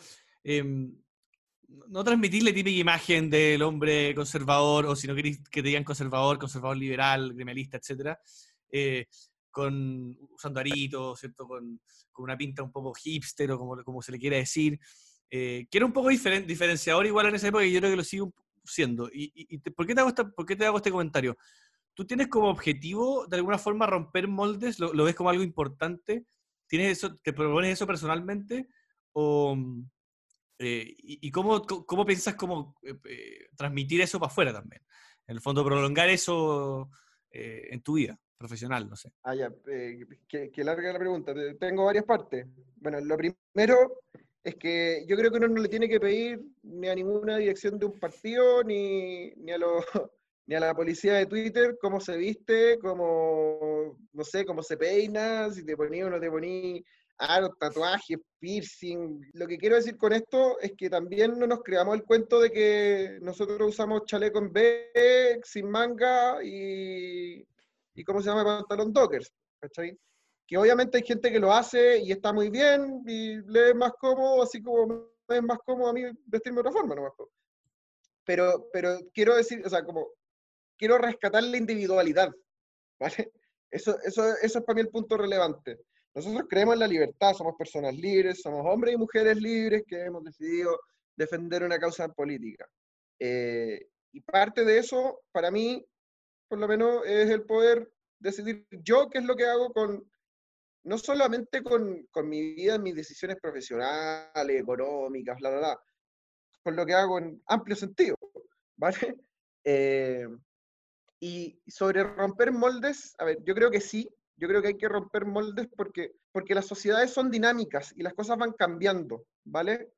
No transmitir la típica imagen del hombre conservador, o si no queréis que te digan conservador, conservador liberal, gremialista, etcétera, eh, con, usando aritos, ¿cierto? Con, una pinta un poco hipster o como, como se le quiera decir, eh, que era un poco diferenciador igual en esa época y yo creo que lo sigo siendo. ¿Y, ¿por, qué te hago ¿por qué te hago este comentario? ¿Tú tienes como objetivo de alguna forma romper moldes? ¿Lo, ves como algo importante? ¿Tienes eso, ¿Te propones eso personalmente? ¿O, eh, y, cómo, cómo, piensas cómo eh, eh, transmitir eso para afuera también? En el fondo, prolongar eso en tu vida profesional, no sé. Ah, ya, que, larga la pregunta. Tengo varias partes. Bueno, lo primero es que yo creo que uno no le tiene que pedir ni a ninguna dirección de un partido, ni, ni a los <laughs> ni a la policía de Twitter cómo se viste, cómo, no sé, cómo se peina, si te ponía o no te ponía aros, tatuajes, piercing. Lo que quiero decir con esto es que también no nos creamos el cuento de que nosotros usamos chaleco en B, sin manga y, y ¿cómo se llama? Pantalón dockers, ¿cachai? Que obviamente hay gente que lo hace y está muy bien y le es más cómodo, así como es más cómodo a mí vestirme de otra forma, no Pero, pero quiero decir, o sea, como quiero rescatar la individualidad, ¿vale? Eso, eso, eso es para mí el punto relevante. Nosotros creemos en la libertad, somos personas libres, somos hombres y mujeres libres que hemos decidido defender una causa política. Eh, y parte de eso, para mí, por lo menos, es el poder decidir yo qué es lo que hago con, no solamente con, con mi vida, mis decisiones profesionales, económicas, bla, bla, bla, con lo que hago en amplio sentido, <laughs> ¿vale? Eh, y sobre romper moldes, a ver, yo creo que sí, yo creo que hay que romper moldes porque, porque las sociedades son dinámicas y las cosas van cambiando, ¿vale?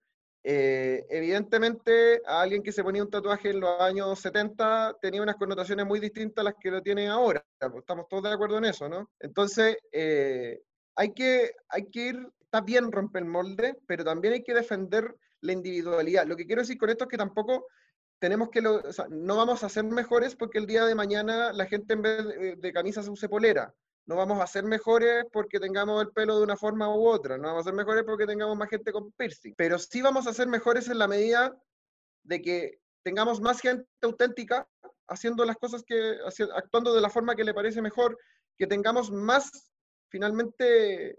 eh, evidentemente, a alguien que se ponía un tatuaje en los años 70 tenía unas connotaciones muy distintas a las que lo tiene ahora. Pues, estamos todos de acuerdo en eso, ¿no? Entonces, eh, hay, que, hay que ir, está bien romper el molde, pero también hay que defender la individualidad. Lo que quiero decir con esto es que tampoco tenemos que, lo, o sea, no vamos a ser mejores porque el día de mañana la gente en vez de, de camisa se use polera no vamos a ser mejores porque tengamos el pelo de una forma u otra, no vamos a ser mejores porque tengamos más gente con piercing, pero sí vamos a ser mejores en la medida de que tengamos más gente auténtica haciendo las cosas que, actuando de la forma que le parece mejor, que tengamos más, finalmente,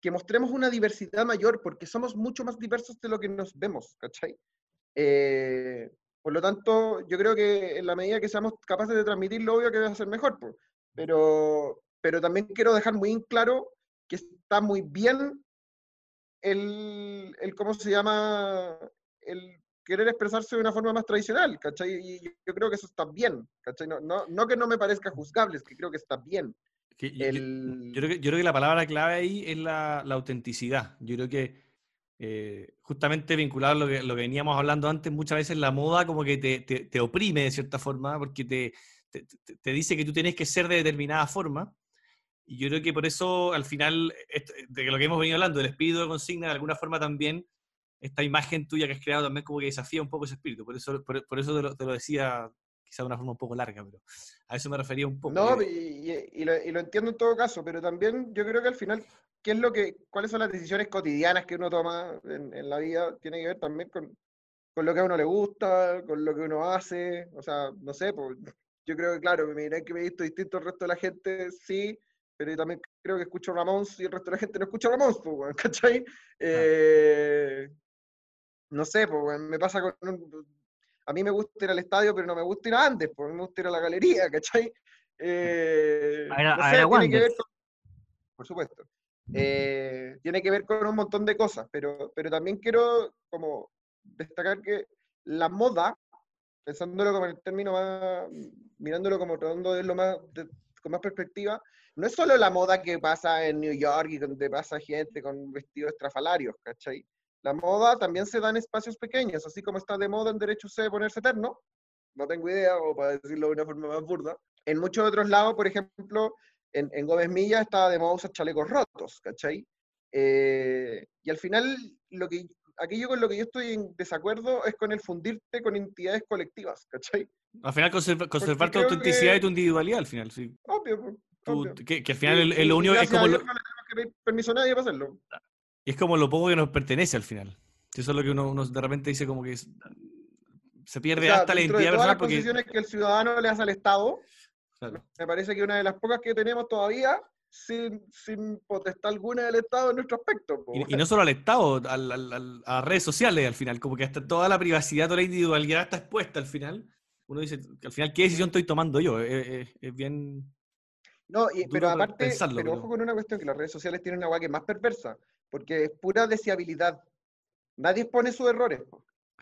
que mostremos una diversidad mayor, porque somos mucho más diversos de lo que nos vemos, ¿cachai? Eh, por lo tanto, yo creo que en la medida que seamos capaces de transmitirlo, obvio que va a ser mejor, pero, pero también quiero dejar muy en claro que está muy bien el, el, ¿cómo se llama? El querer expresarse de una forma más tradicional, ¿cachai? Y yo creo que eso está bien, ¿cachai? No, no, no que no me parezca juzgable, es que creo que está bien. yo, creo que, yo, creo que, la palabra clave ahí es la, la autenticidad. Yo creo que eh, justamente vinculado a lo que, lo que veníamos hablando antes, muchas veces la moda como que te, te, te oprime de cierta forma, porque te, te, dice que tú tienes que ser de determinada forma. Y yo creo que por eso, al final, de lo que hemos venido hablando, el espíritu de consigna, de alguna forma también, esta imagen tuya que has creado también como que desafía un poco ese espíritu. Por eso, por, eso te lo, decía quizá de una forma un poco larga, pero a eso me refería un poco. No, y, lo, entiendo en todo caso, pero también yo creo que al final, ¿qué es lo que, ¿cuáles son las decisiones cotidianas que uno toma en, la vida? Tiene que ver también con, con, lo que a uno le gusta, con lo que uno hace. O sea, no sé, pues, yo creo que, claro, me dirán que me he visto distinto al resto de la gente, sí, pero también creo que escucho Ramones y el resto de la gente no escucha Ramones, pues, <laughs> ¿cachai? Eh, no sé, pues, me pasa con... a mí me gusta ir al estadio, pero no me gusta ir a Andes, pues, me gusta ir a la galería, <laughs> ¿cachai? Eh, a tiene que ver con, Por supuesto. Eh, tiene que ver con un montón de cosas, pero, pero también quiero como destacar que la moda, pensándolo como en el término más, mirándolo como tratando de lo más, con más perspectiva, no es solo la moda que pasa en New York y donde pasa gente con vestidos estrafalarios, ¿cachai? La moda también se da en espacios pequeños, así como está de moda en derecho C ponerse eterno, no tengo idea, o para decirlo de una forma más burda. En muchos otros lados, por ejemplo, en, en Gómez Milla está de moda usar chalecos rotos, ¿cachai? Eh, y al final, lo que, aquello con lo que yo estoy en desacuerdo es con el fundirte con entidades colectivas, ¿cachai? Al final conservar tu autenticidad y tu individualidad, al final, sí. Obvio, que, al final el, lo único es como... Lo... No le que pedir permiso a nadie para hacerlo. Y es como lo poco que nos pertenece al final. Eso es lo que uno, de repente dice como que se pierde hasta la identidad de todas las porque... que el ciudadano le hace al Estado, me parece que una de las pocas que tenemos todavía sin, sin potestad alguna del Estado en nuestro aspecto. Y, no solo al Estado, al, al, a redes sociales al final, como que hasta toda la privacidad, toda la individualidad está expuesta al final. Uno dice, que al final, ¿qué decisión estoy tomando yo? Es, es bien no, pero aparte, pero, ojo con una cuestión, que las redes sociales tienen una agua que es más perversa, porque es pura deseabilidad. Nadie expone sus errores,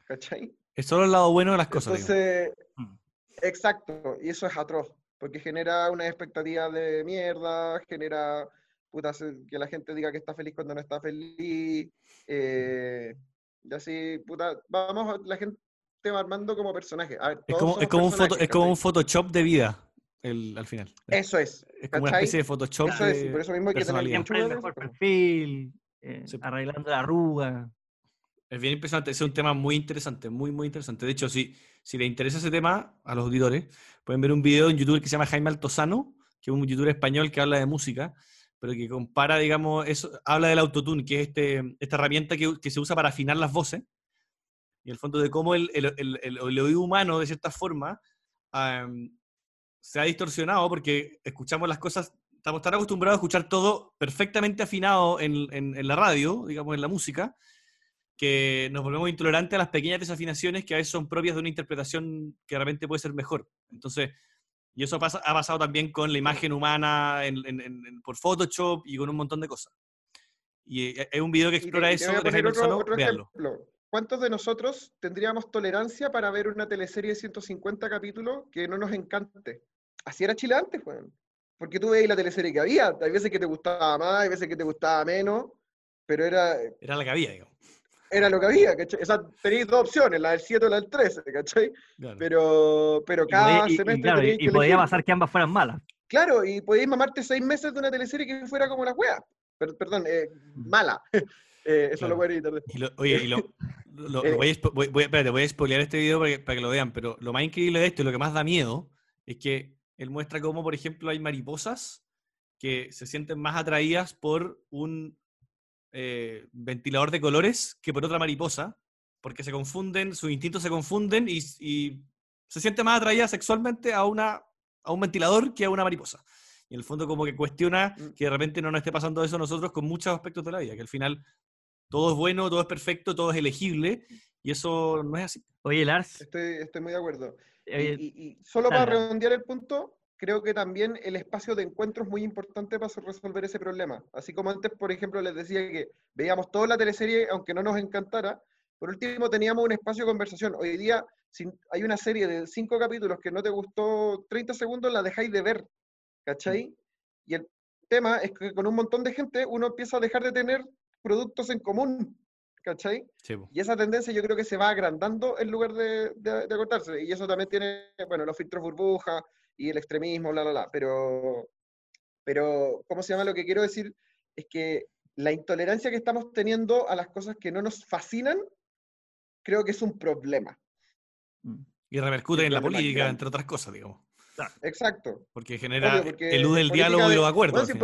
¿cachai? Es solo el lado bueno de las cosas. Entonces, mm. exacto, y eso es atroz, porque genera una expectativa de mierda, genera puta, que la gente diga que está feliz cuando no está feliz, eh, y así, puta, vamos, la gente va armando como personaje. es como, es como, un foto, es como un Photoshop de vida el, al final. Eso es. Es como una especie de Photoshop. Eso es, por eso mismo hay que tener mucho el mejor perfil, eh, arreglando la arruga. Es bien impresionante, es un tema muy interesante, muy, muy interesante. De hecho, si, si le interesa ese tema a los auditores, pueden ver un video en YouTube que se llama Jaime Altozano, que es un youtuber español que habla de música, pero que compara, digamos, eso, habla del autotune, que es este, esta herramienta que, que se usa para afinar las voces, y el fondo de cómo el, el, el, el oído humano, de cierta forma, se ha distorsionado porque escuchamos las cosas, estamos tan acostumbrados a escuchar todo perfectamente afinado en, en, la radio, digamos, en la música, que nos volvemos intolerantes a las pequeñas desafinaciones que a veces son propias de una interpretación que realmente puede ser mejor. Entonces, y eso pasa, ha pasado también con la imagen humana por Photoshop y con un montón de cosas. Y es un video que explora eso. ¿Cuántos de nosotros tendríamos tolerancia para ver una teleserie de 150 capítulos que no nos encante? Así era Chile antes, weón. Porque tú veis la teleserie que había. Hay veces que te gustaba más, hay veces que te gustaba menos, pero era... Era la que había, digamos. era lo que había, ¿cachai? O sea, tenéis dos opciones, la del 7 o la del 13, ¿cachai? Claro. Pero, pero Y cada y- y semestre claro, teníais y podía elegir. pasar que ambas fueran malas. Claro, y podéis mamarte seis meses de una teleserie que fuera como la wea. Per- perdón, eh, mala. <laughs> Eh, eso Claro. lo pueden editar después. Y lo- oye, y lo, <laughs> lo- lo Eh, voy, a, voy- voy- espérate, voy a spoilear este video para que, para que lo vean, pero lo más increíble de esto y lo que más da miedo es que él muestra cómo, por ejemplo, hay mariposas que se sienten más atraídas por un eh, ventilador de colores que por otra mariposa, porque se confunden, sus instintos se confunden y, y se siente más atraída sexualmente a, una, a un ventilador que a una mariposa. Y en el fondo como que cuestiona Mm. que de repente no nos esté pasando eso a nosotros con muchos aspectos de la vida, que al final todo es bueno, todo es perfecto, todo es elegible, y eso no es así. Oye, Lars, Estoy, estoy muy de acuerdo. Y- oye, y, y solo para redondear el punto, creo que también el espacio de encuentro es muy importante para resolver ese problema. Así como antes, por ejemplo, les decía que veíamos toda la teleserie, aunque no nos encantara, por último teníamos un espacio de conversación. Hoy día, si hay una serie de cinco capítulos que no te gustó 30 segundos, la dejáis de ver, ¿cachai? Y el tema es que con un montón de gente uno empieza a dejar de tener productos en común, ¿cachai? Sí. Y esa tendencia yo creo que se va agrandando en lugar de, de, de acortarse. Y eso también tiene, bueno, los filtros burbuja y el extremismo, bla, bla, bla. Pero, pero, ¿cómo se llama? Lo que quiero decir es que la intolerancia que estamos teniendo a las cosas que no nos fascinan, creo que es un problema. mm, Y repercute en la política, grande. entre otras cosas, digamos. Exacto. Porque genera, Obvio, porque elude el diálogo y los acuerdos. bueno, si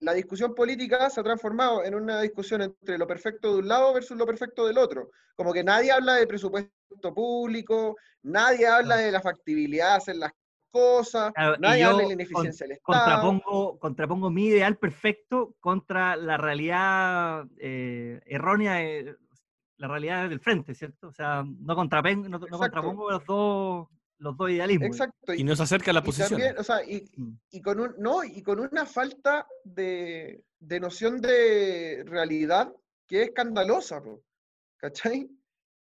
la discusión política se ha transformado en una discusión entre lo perfecto de un lado versus lo perfecto del otro. Como que nadie habla de presupuesto público, nadie habla de la factibilidad de hacer las cosas, Claro, nadie habla de la con- ineficiencia del Estado. contrapongo, contrapongo mi ideal perfecto contra la realidad eh, errónea, de- la realidad del frente, ¿cierto? O sea, no, no, no contrapongo los dos, los dos idealismos. Exacto. Y nos acerca a la y posición. también, o sea, y, Mm. y con un, no, y con una falta de, de noción de realidad que es escandalosa, po, ¿cachai?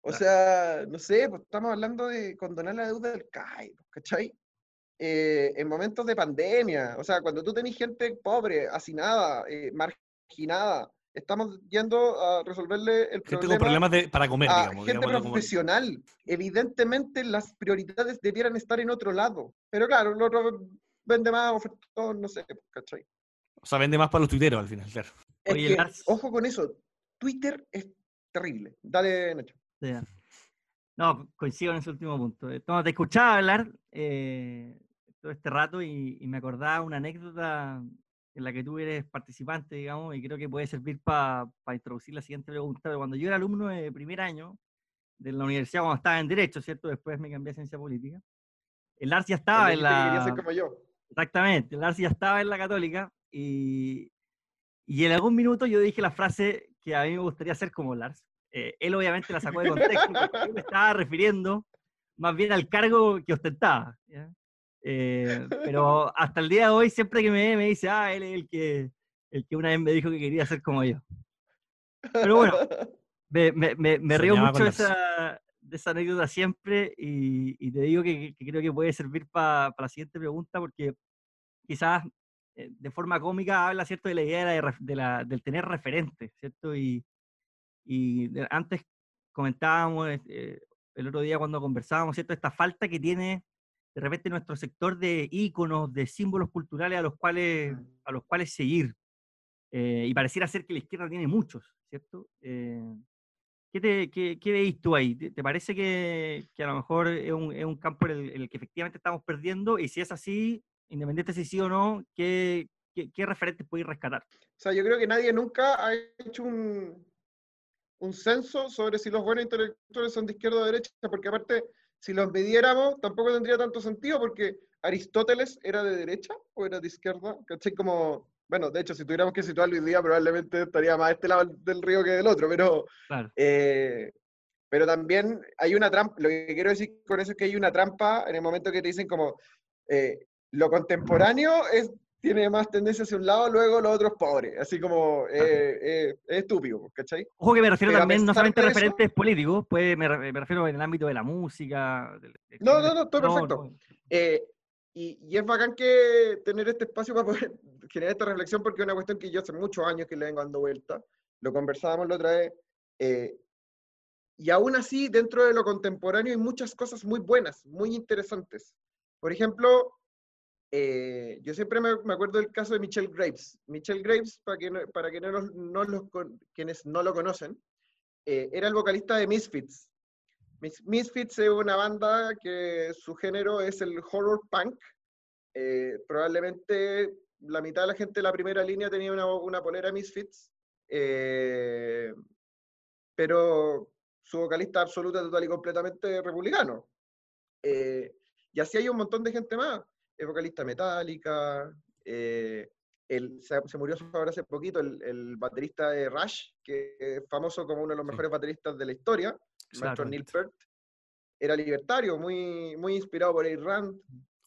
O Claro. sea, no sé, pues estamos hablando de condonar la deuda del CAI, ¿cachai? Eh, en momentos de pandemia, o sea, cuando tú tenés gente pobre, hacinada, eh, marginada, estamos yendo a resolverle el Gente problema con problemas de, para comer, a digamos. gente digámoslo como- profesional. Evidentemente las prioridades debieran estar en otro lado. Pero claro, lo otro vende más, ofertón, no sé, ¿cachai? O sea, vende más para los tuiteros al final, claro. Es Oye, que, Lars. ojo con eso, Twitter es terrible. Dale, Nacho. No, coincido en ese último punto. Eh, Cuando te escuchaba hablar eh, todo este rato y, y me acordaba una anécdota en la que tú eres participante, digamos, y creo que puede servir para introducir la siguiente pregunta. Cuando yo era alumno de primer año de la universidad, cuando estaba en Derecho, ¿cierto? Después me cambié a Ciencia Política. El Lars ya estaba en quería ser la... como yo. Exactamente, el Lars ya estaba en la Católica y, y en algún minuto yo dije la frase que a mí me gustaría ser como Lars. Eh, él obviamente la sacó de contexto, porque yo me estaba refiriendo más bien al cargo que ostentaba. ¿ya? Eh, <laughs> pero hasta el día de hoy, siempre que me ve, me dice, ah, él es el que, el que una vez me dijo que quería ser como yo. Pero bueno, me, me, me, me río mucho de esa, de esa anécdota siempre y, y te digo que, que creo que puede servir para la siguiente pregunta porque quizás eh, de forma cómica habla, ¿cierto?, de la idea de, ref- de la- del tener referentes, ¿cierto? Y, y de- antes comentábamos eh, el otro día cuando conversábamos, ¿cierto?, esta falta que tiene de repente nuestro sector de íconos, de símbolos culturales a los cuales, a los cuales seguir. Eh, y pareciera ser que la izquierda tiene muchos, ¿cierto? Eh, ¿qué, te, qué, qué veis tú ahí? ¿Te, te parece que, que a lo mejor es un, es un campo en el, en el que efectivamente estamos perdiendo? Y si es así, independiente si sí o no, ¿qué, qué, qué referentes podéis rescatar? O sea, yo creo que nadie nunca ha hecho un, un censo sobre si los buenos intelectuales son de izquierda o de derecha, porque aparte, si los midiéramos, tampoco tendría tanto sentido, porque Aristóteles era de derecha o era de izquierda, ¿cachai? Como, bueno, de hecho, si tuviéramos que situarlo hoy día, probablemente estaría más a este lado del río que del otro, pero, Claro. eh, pero también hay una trampa, lo que quiero decir con eso es que hay una trampa en el momento que te dicen como, eh, lo contemporáneo es, tiene más tendencia hacia un lado, luego lo otro es pobre, así como eh, eh, es estúpido, ¿cachai? Ojo que me refiero a también no solamente a de eso- referentes políticos, pues me, me refiero en el ámbito de la música. del- del No, no, no, todo no, perfecto. no. Eh, y, y es bacán que tener este espacio para poder <laughs> generar esta reflexión porque es una cuestión que yo hace muchos años que le vengo dando vuelta. Lo conversábamos la otra vez. Eh, y aún así, dentro de lo contemporáneo hay muchas cosas muy buenas, muy interesantes. Por ejemplo, eh, yo siempre me, acuerdo del caso de Michelle Graves. Michelle Graves, para, que, para que no, no quienes no lo conocen, eh, era el vocalista de Misfits. Misfits es una banda que su género es el horror punk. Eh, probablemente la mitad de la gente de la primera línea tenía una, una polera Misfits, pero su vocalista absoluta, total y completamente republicano. y así hay un montón de gente más es vocalista metálica. Eh, se, murió ahora hace poquito el, baterista de Rush, que es famoso como uno de los mejores bateristas de la historia, maestro Neil Peart. Era libertario, muy, muy inspirado por Air Rand.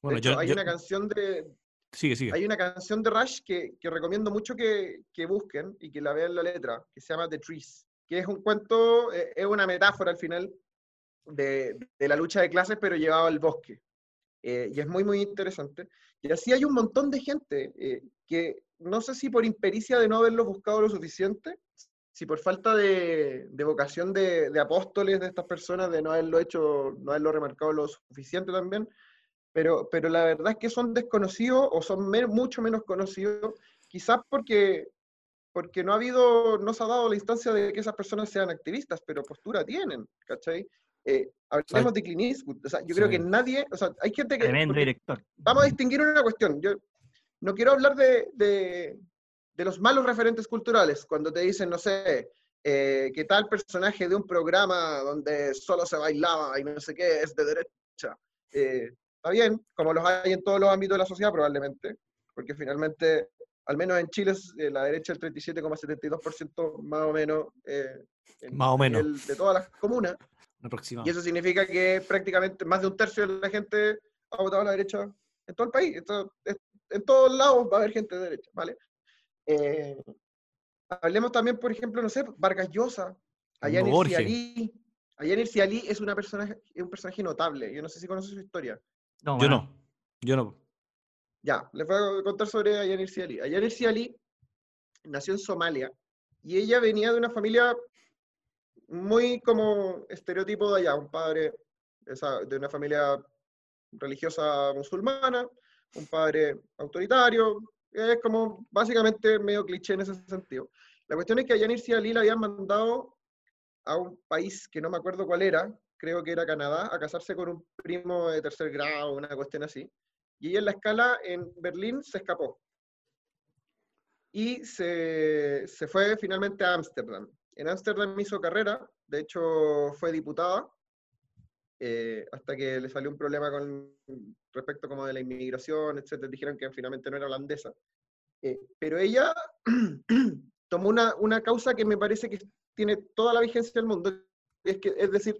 Bueno, hay una canción de. Sigue, sigue. Hay una canción de Rush que, que recomiendo mucho que, que, busquen y que la vean la letra, que se llama The Trees, que es un cuento, eh, es una metáfora al final de, de, la lucha de clases, pero llevado al bosque. Eh, y es muy, muy interesante. Y así hay un montón de gente eh, que no sé si por impericia de no haberlo buscado lo suficiente, si por falta de, de vocación de, de, apóstoles de estas personas, de no haberlo hecho, no haberlo remarcado lo suficiente también, pero, pero la verdad es que son desconocidos o son mucho menos conocidos, quizás porque, porque no ha habido, no se ha dado la instancia de que esas personas sean activistas, pero postura tienen, ¿cachai? Eh, hablemos de Clint Eastwood. O sea, yo creo que nadie, o sea, hay gente que... Tremendo director. Vamos a distinguir una cuestión. Yo no quiero hablar de, de, de los malos referentes culturales, cuando te dicen, no sé, eh, que tal personaje de un programa donde solo se bailaba y no sé qué es de derecha. Eh, está bien, como los hay en todos los ámbitos de la sociedad probablemente, porque finalmente, al menos en Chile, eh, la derecha el 37,72% más o menos. más o menos. de todas las comunas. Y eso significa que prácticamente más de un tercio de la gente ha votado a la derecha en todo el país. en todos lados va a haber gente de derecha, ¿vale? Eh, hablemos también, por ejemplo, no sé, Vargas Llosa, Ayanir Sialí. Ayanir Sialí es, una persona, es un personaje notable. Yo no sé si conoces su historia. No, yo no. Yo no. Ya, les voy a contar sobre Ayanir Sialí. Ayanir Sialí nació en Somalia y ella venía de una familia muy como estereotipo de allá, un padre de una familia religiosa musulmana, un padre autoritario, es como básicamente medio cliché en ese sentido. La cuestión es que a Yanir Ali la habían mandado a un país que no me acuerdo cuál era, creo que era Canadá, a casarse con un primo de tercer grado, una cuestión así. Y ella en la escala en Berlín se escapó. Y se, se fue finalmente a Ámsterdam. En Ámsterdam hizo carrera, de hecho fue diputada, eh, hasta que le salió un problema con respecto como de la inmigración, etcétera, dijeron que finalmente no era holandesa. Eh, pero ella <clears throat> tomó una, una, causa que me parece que tiene toda la vigencia del mundo, es, que, es decir,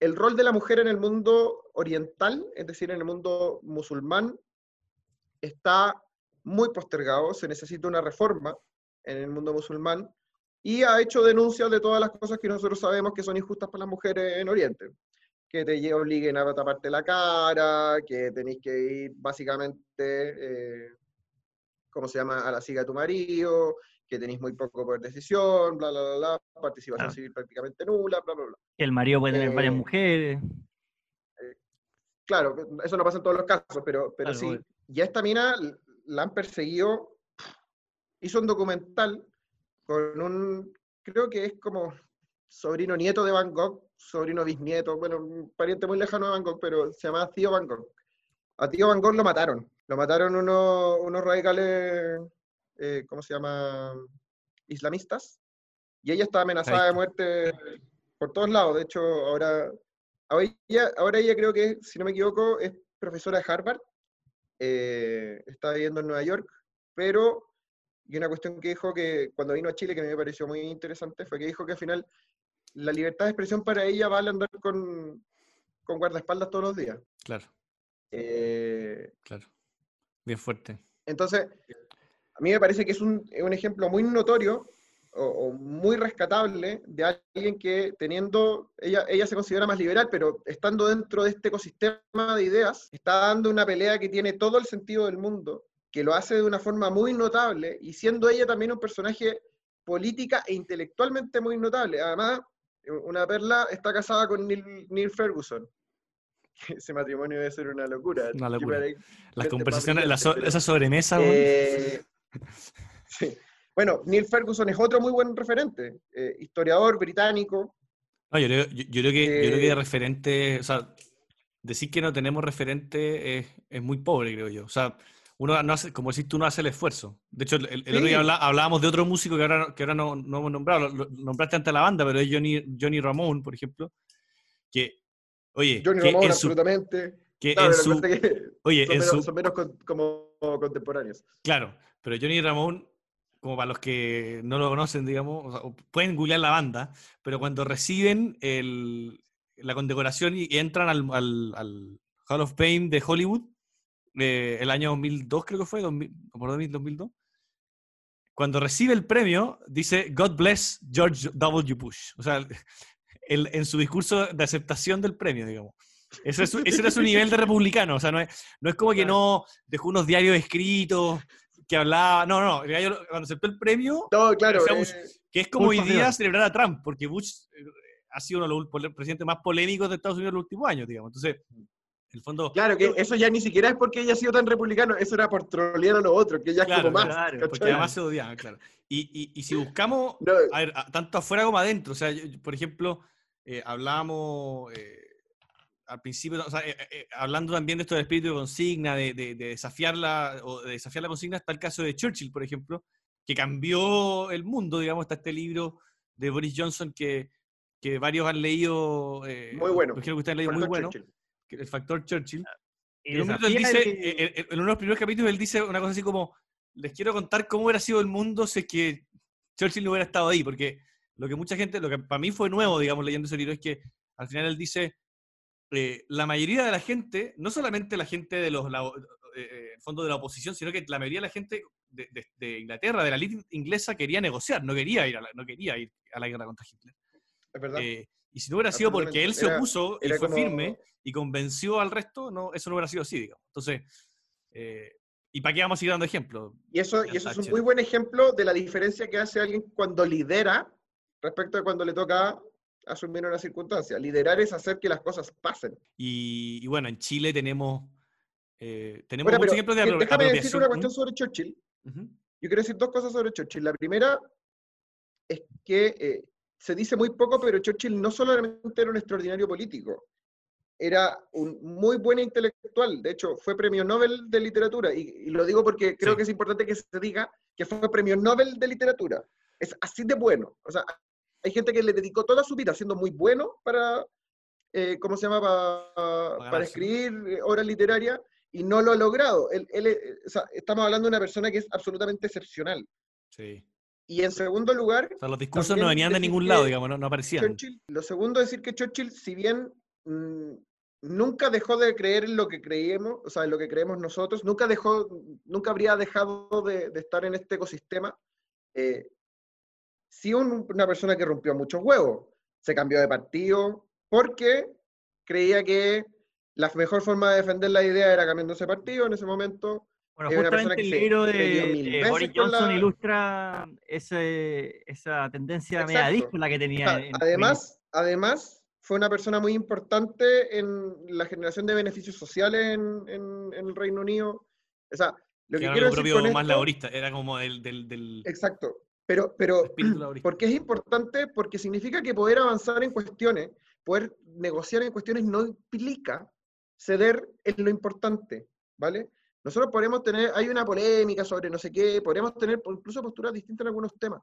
el rol de la mujer en el mundo oriental, es decir, en el mundo musulmán, está muy postergado, se necesita una reforma en el mundo musulmán, y ha hecho denuncias de todas las cosas que nosotros sabemos que son injustas para las mujeres en Oriente. Que te obliguen a taparte la cara, que tenéis que ir básicamente, eh, ¿cómo se llama?, a la siga de tu marido, que tenéis muy poco poder de decisión, bla, bla, bla, bla participación civil prácticamente nula, bla, bla, bla. Que el marido puede tener varias eh, mujeres. Eh, claro, eso no pasa en todos los casos, pero, pero sí. Y a esta mina la han perseguido, hizo un documental con un, creo que es como sobrino nieto de Van Gogh, sobrino bisnieto, bueno, un pariente muy lejano de Van Gogh, pero se llama Tío Van Gogh. A Tío Van Gogh lo mataron. Lo mataron unos, unos radicales, eh, ¿cómo se llama? Islamistas. Y ella está amenazada de muerte por todos lados. De hecho, ahora, ahora, ella, ahora ella creo que, si no me equivoco, es profesora de Harvard. Eh, está viviendo en Nueva York, pero y una cuestión que dijo que cuando vino a Chile, que me pareció muy interesante, fue que dijo que al final la libertad de expresión para ella vale andar con, con guardaespaldas todos los días. Claro. Eh, claro. Bien fuerte. Entonces, a mí me parece que es un, un ejemplo muy notorio o, muy rescatable de alguien que teniendo, ella, ella se considera más liberal, pero estando dentro de este ecosistema de ideas, está dando una pelea que tiene todo el sentido del mundo que lo hace de una forma muy notable y siendo ella también un personaje política e intelectualmente muy notable. Además, una perla, está casada con Neil, Neil Ferguson. <laughs> Ese matrimonio debe ser una locura. Una locura. Las más conversaciones, la so- esa sobremesa. Eh, <laughs> sí. Bueno, Neil Ferguson es otro muy buen referente, eh, historiador británico. No, yo, creo, yo, yo creo que, yo creo que eh, referente, o sea, decir que no tenemos referente es, es muy pobre, creo yo. O sea, uno no hace, como decís tú, no hace el esfuerzo. De hecho, el, el otro día hablábamos de otro músico que ahora, no- que ahora no, no hemos nombrado, lo, lo nombraste ante la banda, pero es Johnny, Johnny Ramón, por ejemplo, que, oye, Johnny que Ramón, en su, absolutamente. que en su, que oye, son, en menos, su, son menos con- como contemporáneos. Claro, pero Johnny Ramón, como para los que no lo conocen, digamos, o sea, o pueden googlear la banda, pero cuando reciben el- la condecoración y, y entran al, al- al Hall of Fame de Hollywood, eh, el año 2002 creo que fue, 2000, por 2000, 2002, cuando recibe el premio, dice God bless George W. Bush. O sea, <laughs> el- en su discurso de aceptación del premio, digamos. Ese, es su- ese era su nivel de republicano. O sea, no es, no es como que no dejó unos diarios escritos que hablaba. No, no. cuando aceptó el premio, No, claro. O sea, eh, que es como hoy día celebrar a Trump, porque Bush eh, ha sido uno de los presidentes más polémicos de Estados Unidos en los últimos años, digamos. Entonces, en el fondo. claro, que eso ya ni siquiera es porque ella ha sido tan republicano, eso era por trolear a los otros, que ya es como más. claro. Porque además se odiaban, claro. Y, y, y si buscamos No, a ver, a- tanto afuera como adentro. O sea, yo- por ejemplo, eh, hablábamos eh, al principio, o sea, eh, eh, hablando también de esto del espíritu de consigna, de, de- de desafiar la, o de desafiar la consigna, está el caso de Churchill, por ejemplo, que cambió el mundo, digamos, está este libro de Boris Johnson que, que varios han leído. Muy bueno. imagino que ustedes han leído muy bueno, Churchill. El factor Churchill. Y En él dice, el- eh, eh, en uno de los primeros capítulos, él dice una cosa así como, les quiero contar cómo hubiera sido el mundo si es que Churchill no hubiera estado ahí, porque lo que mucha gente, lo que para mí fue nuevo, digamos, leyendo ese libro, es que al final él dice, eh, la mayoría de la gente, no solamente la gente de los, la- eh, el fondo de la oposición, sino que la mayoría de la gente de, de- de Inglaterra, de la élite inglesa, quería negociar, no quería ir a la, no quería ir a la guerra contra Hitler. Es verdad. Eh, y si no hubiera sido porque él se Absolutamente. Era- opuso y era fue como- firme y convenció al resto, no, eso no hubiera sido así, digamos. Entonces, eh, ¿y para qué vamos a seguir dando ejemplos? Y eso, y eso es un muy buen ejemplo de la diferencia que hace alguien cuando lidera respecto a cuando le toca asumir una circunstancia. Liderar es hacer que las cosas pasen. Y, y bueno, en Chile tenemos, eh, tenemos Bueno, muchos ejemplos de eh, déjame decir apropiación. una cuestión sobre Churchill. Yo quiero decir dos cosas sobre Churchill. La primera es que eh, se dice muy poco, pero Churchill no solamente era un extraordinario político, era un muy buen intelectual. De hecho, fue premio Nobel de literatura. Y, y lo digo porque creo Sí. que es importante que se diga que fue premio Nobel de literatura. Es así de bueno. O sea, hay gente que le dedicó toda su vida siendo muy bueno para, eh, ¿cómo se llama? Para, escribir eh, obras literarias y no lo ha logrado. Él- él, eh, o sea, estamos hablando de una persona que es absolutamente excepcional. Sí. Y en segundo lugar, O sea, los discursos no venían de ningún lado, digamos, no, no aparecían. Churchill, lo segundo es decir que Churchill, si bien mm, nunca dejó de creer en lo que creíamos, o sea, en lo que creemos nosotros, nunca dejó, nunca habría dejado de, de estar en este ecosistema, eh, sí un- una persona que rompió muchos huevos, se cambió de partido porque creía que la mejor forma de defender la idea era cambiándose de partido en ese momento. Bueno, justamente el libro de, veces Boris Johnson la- ilustra ese, esa tendencia media Exacto. díscola que O tenía. sea, además, además, fue una persona muy importante en la generación de beneficios sociales en, en- en el Reino Unido. O sea, lo que que era quiero decir propio con más esto- laborista, era como del, del, del Exacto. Pero, pero. ¿por qué es importante? Porque significa que poder avanzar en cuestiones, poder negociar en cuestiones no implica ceder en lo importante, ¿vale? Nosotros podemos tener, hay una polémica sobre no sé qué, podemos tener incluso posturas distintas en algunos temas,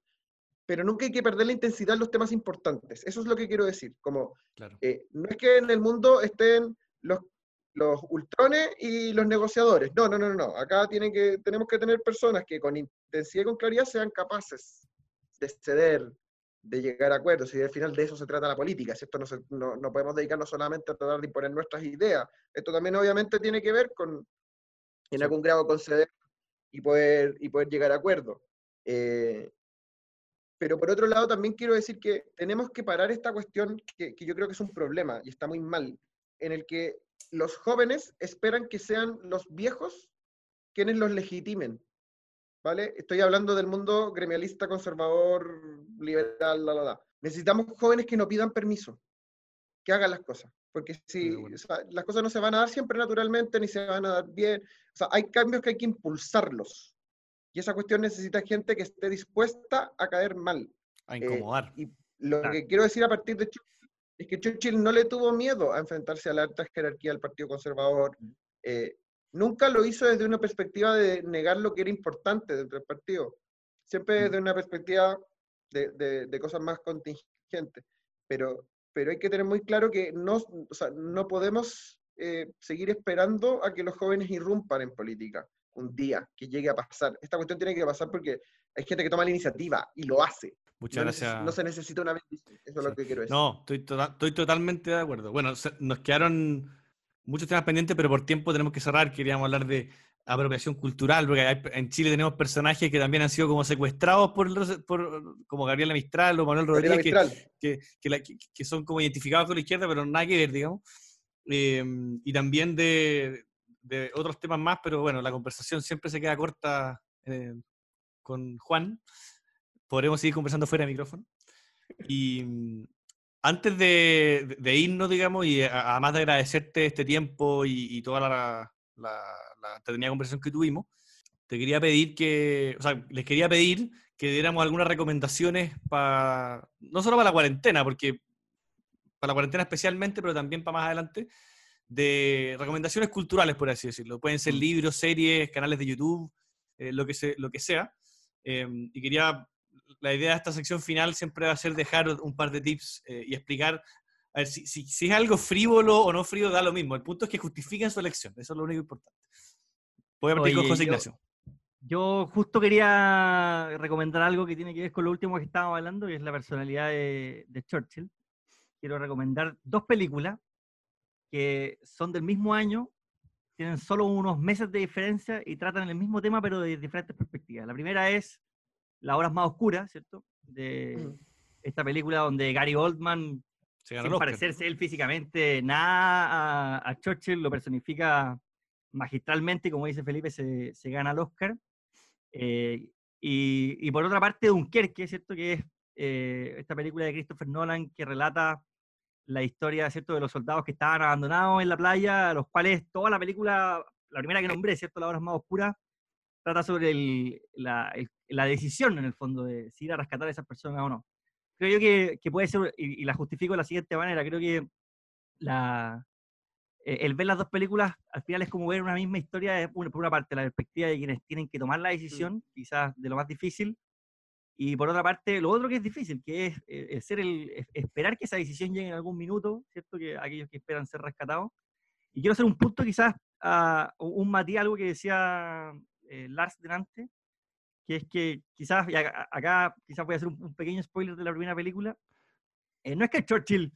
pero nunca hay que perder la intensidad en los temas importantes. Eso es lo que quiero decir. Como Claro. eh, no es que en el mundo estén los, los ultrones y los negociadores. No, no, no, no, no. Acá tienen que, tenemos que tener personas que con intensidad y con claridad sean capaces de ceder, de llegar a acuerdos. Y al final de eso se trata la política. ¿cierto? No, se- no, no podemos dedicarnos solamente a tratar de imponer nuestras ideas. Esto también obviamente tiene que ver con, en Sí. algún grado, conceder y poder, y poder llegar a acuerdos. Eh, pero por otro lado, también quiero decir que tenemos que parar esta cuestión que, que yo creo que es un problema y está muy mal, en el que los jóvenes esperan que sean los viejos quienes los legitimen. ¿vale? Estoy hablando del mundo gremialista, conservador, liberal, la, la, la. Necesitamos jóvenes que no pidan permiso, que hagan las cosas. Porque si o sea, las cosas no se van a dar siempre naturalmente, ni se van a dar bien. O sea, hay cambios que hay que impulsarlos. Y esa cuestión necesita gente que esté dispuesta a caer mal. A incomodar. Eh, y lo que quiero decir a partir de Churchill es que Churchill no le tuvo miedo a enfrentarse a la alta jerarquía del Partido Conservador. Eh, nunca lo hizo desde una perspectiva de negar lo que era importante dentro del partido. Siempre desde una perspectiva de, de, de cosas más contingentes. Pero pero hay que tener muy claro que no, o sea, no podemos eh, seguir esperando a que los jóvenes irrumpan en política un día, que llegue a pasar. Esta cuestión tiene que pasar porque hay gente que toma la iniciativa y lo hace. Muchas no gracias. no se necesita una bendición, eso es lo que quiero decir. No, estoy, to estoy totalmente de acuerdo. Bueno, nos quedaron muchos temas pendientes, pero por tiempo tenemos que cerrar. Queríamos hablar de apropiación cultural, porque hay, en Chile tenemos personajes que también han sido como secuestrados por, por como Gabriela Mistral o Manuel Rodríguez, que, que, la, que, son como identificados con la izquierda, pero nada que ver, digamos. Eh, y también de, de, otros temas más, pero bueno, la conversación siempre se queda corta eh, con Juan. Podremos seguir conversando fuera de micrófono. Y antes de, de, irnos, digamos, y además de agradecerte este tiempo y, y toda la, la la entretenida conversación que tuvimos, te quería pedir que, o sea, les quería pedir que diéramos algunas recomendaciones para, no solo para la cuarentena, porque para la cuarentena especialmente, pero también para más adelante, de recomendaciones culturales, por así decirlo. Pueden ser mm. libros, series, canales de YouTube, eh, lo, que se, lo que sea. Eh, y quería, la idea de esta sección final siempre va a ser dejar un par de tips eh, y explicar a ver, si, si, si, es algo frívolo o no frívolo, da lo mismo. El punto es que justifiquen su elección. Eso es lo único importante. Voy a partir con José Ignacio. Yo, justo quería recomendar algo que tiene que ver con lo último que estábamos hablando, y es la personalidad de, de Churchill. Quiero recomendar dos películas que son del mismo año, tienen solo unos meses de diferencia y tratan el mismo tema, pero de diferentes perspectivas. La primera es Las horas más oscuras, ¿cierto? De esta película donde Gary Oldman, sin parecerse él físicamente nada a, a, Churchill, lo personifica magistralmente, como dice Felipe, se, se gana el Oscar. Eh, y, y, por otra parte, Dunkerque, ¿cierto? Que es eh, esta película de Christopher Nolan que relata la historia, ¿cierto? De los soldados que estaban abandonados en la playa, a los cuales toda la película, la primera que nombré, ¿cierto? La hora más oscura, trata sobre el, la, el, la, decisión, en el fondo, de si ir a rescatar a esas personas o no. Creo yo que, que puede ser, y, y, la justifico de la siguiente manera, creo que la, eh, el ver las dos películas al final es como ver una misma historia, por una parte la perspectiva de quienes tienen que tomar la decisión, quizás de lo más difícil, y por otra parte lo otro que es difícil, que es, eh, ser el, esperar que esa decisión llegue en algún minuto, ¿cierto? Que aquellos que esperan ser rescatados. Y quiero hacer un punto quizás, a un matiz, algo que decía eh, Lars delante, que es que quizás, acá, acá, quizás voy a hacer un, un, pequeño spoiler de la primera película, no es que Churchill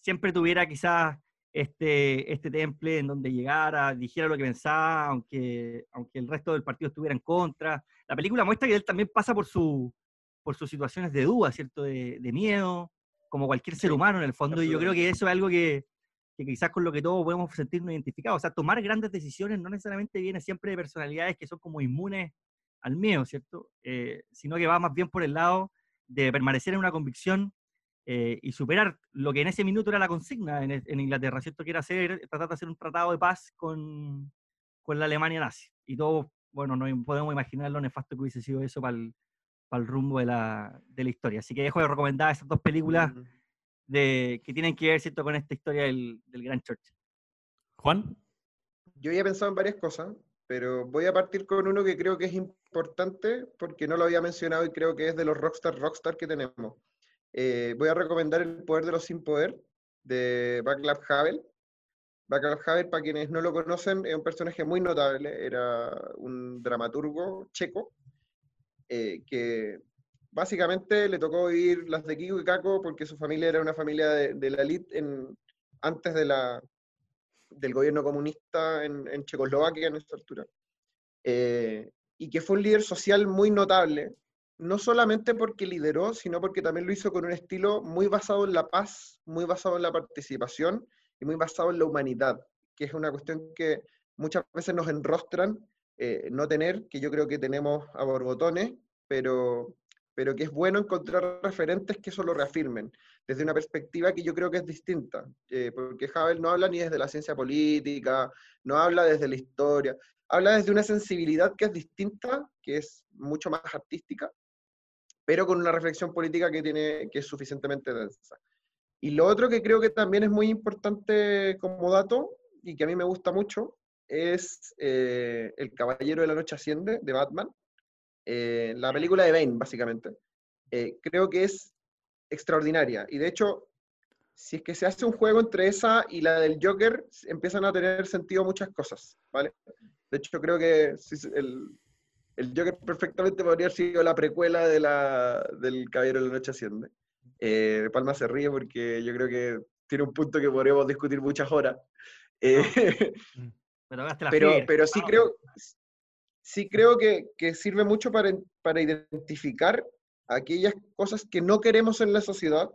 siempre tuviera quizás este, este temple en donde llegara, dijera lo que pensaba, aunque, aunque el resto del partido estuviera en contra. La película muestra que él también pasa por, su, por sus situaciones de duda, ¿cierto? De, de miedo, como cualquier ser humano en el fondo, y yo creo que eso es algo que, que quizás con lo que todos podemos sentirnos identificados. O sea, tomar grandes decisiones no necesariamente viene siempre de personalidades que son como inmunes al miedo, ¿cierto? Eh, sino que va más bien por el lado de permanecer en una convicción eh, y superar lo que en ese minuto era la consigna en, en, Inglaterra, ¿cierto? Que era hacer, tratar de hacer un tratado de paz con, con la Alemania nazi. Y todos, bueno, no podemos imaginar lo nefasto que hubiese sido eso para el, para el rumbo de la, de la, historia. Así que dejo de recomendar esas dos películas de, que tienen que ver, ¿cierto? Con esta historia del, del Gran Churchill. Juan. Yo ya he pensado en varias cosas, pero voy a partir con uno que creo que es importante porque no lo había mencionado y creo que es de los rockstar rockstar que tenemos eh, voy a recomendar El poder de los sin poder de Václav Havel. Václav Havel, para quienes no lo conocen, es un personaje muy notable, era un dramaturgo checo eh, que básicamente le tocó vivir las de Kiko y Caco porque su familia era una familia de, de la elite en, antes de la, del gobierno comunista en, en Checoslovaquia en esta altura. Eh, y que fue un líder social muy notable, no solamente porque lideró, sino porque también lo hizo con un estilo muy basado en la paz, muy basado en la participación y muy basado en la humanidad, que es una cuestión que muchas veces nos enrostran eh, no tener, que yo creo que tenemos a borbotones, pero, pero que es bueno encontrar referentes que eso lo reafirmen, desde una perspectiva que yo creo que es distinta, eh, porque Havel no habla ni desde la ciencia política, no habla desde la historia, habla desde una sensibilidad que es distinta, que es mucho más artística, pero con una reflexión política que, tiene, que es suficientemente densa. Y lo otro que creo que también es muy importante como dato, y que a mí me gusta mucho, es eh, El Caballero de la Noche Asciende, de Batman, eh, la película de Bane, básicamente. Creo que es extraordinaria. Y de hecho, si es que se hace un juego entre esa y la del Joker, empiezan a tener sentido muchas cosas, ¿vale? De hecho, creo que el, el Joker perfectamente podría haber sido la precuela de la, del Caballero de la Noche Asciende. Eh, Palma se ríe porque yo creo que tiene un punto que podríamos discutir muchas horas. Eh, pero, pero, sí creo, sí creo que, que sirve mucho para, para, identificar aquellas cosas que no queremos en la sociedad,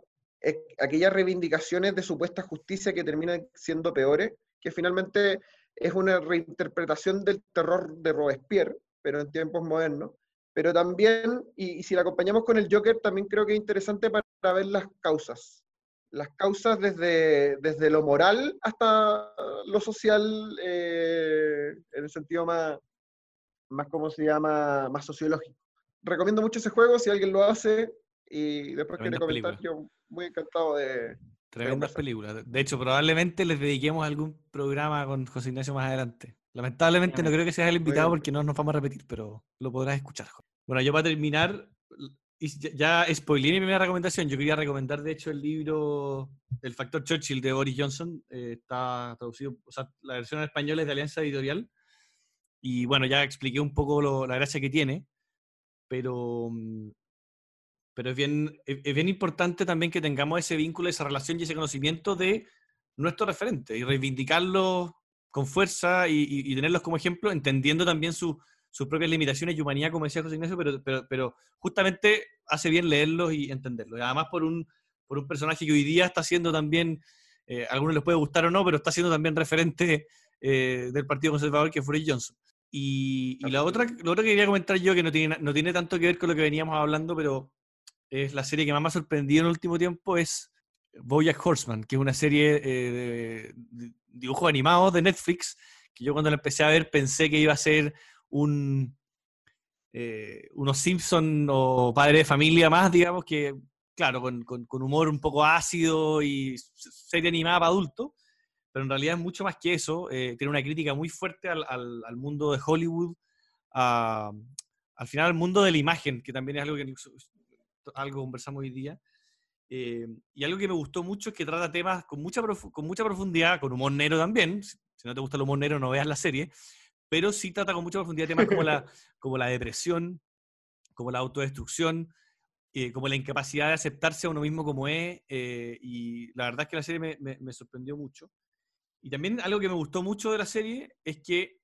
aquellas reivindicaciones de supuesta justicia que terminan siendo peores, que finalmente es una reinterpretación del terror de Robespierre, pero en tiempos modernos. Pero también, y, si la acompañamos con el Joker, también creo que es interesante para, ver las causas. Las causas desde, desde lo moral hasta lo social, eh, en el sentido más, más, ¿cómo se llama?, más sociológico. Recomiendo mucho ese juego, si alguien lo hace, y después quiere comentar, yo muy encantado de, Tremendas películas. De hecho, probablemente les dediquemos algún programa con José Ignacio más adelante. Lamentablemente no creo que seas el invitado porque no nos vamos a repetir, pero lo podrás escuchar. Bueno, yo para terminar, ya spoilé mi primera recomendación. Yo quería recomendar, de hecho, el libro El Factor Churchill de Boris Johnson. Eh, está traducido, o sea, la versión en español es de Alianza Editorial. Y bueno, ya expliqué un poco la gracia que tiene, pero, mm, pero es, bien, es, bien importante también que tengamos ese vínculo, esa relación y ese conocimiento de nuestro referente y reivindicarlo con fuerza y, tenerlos como ejemplo, entendiendo también sus propias limitaciones y humanidad, como decía José Ignacio, pero, pero, pero, justamente hace bien leerlos y entenderlos. Y además por un, por un personaje que hoy día está siendo también, eh, a algunos les puede gustar o no, pero está siendo también referente eh, del Partido Conservador, que fue Johnson. Y, y la otra, lo otro que quería comentar yo, que no tiene, no tiene tanto que ver con lo que veníamos hablando, pero es la serie que más me ha sorprendido en el último tiempo, es Bojack Horseman, que es una serie eh, de, dibujos animados de Netflix, que yo cuando la empecé a ver pensé que iba a ser un eh, unos Simpson o padre de familia más, digamos, que claro, con, humor un poco ácido y serie animada para adultos, pero en realidad es mucho más que eso, eh, tiene una crítica muy fuerte al, mundo de Hollywood, al final al mundo de la imagen, que también es algo que algo conversamos hoy día, eh, y algo que me gustó mucho es que trata temas con mucha, con mucha profundidad, con humor negro también. Si no te gusta el humor negro, no veas la serie. Pero sí trata con mucha profundidad temas como la, <laughs> como la depresión, como la autodestrucción, eh, como la incapacidad de aceptarse a uno mismo como es. Eh, y la verdad es que la serie me, me, sorprendió mucho. Y también algo que me gustó mucho de la serie es que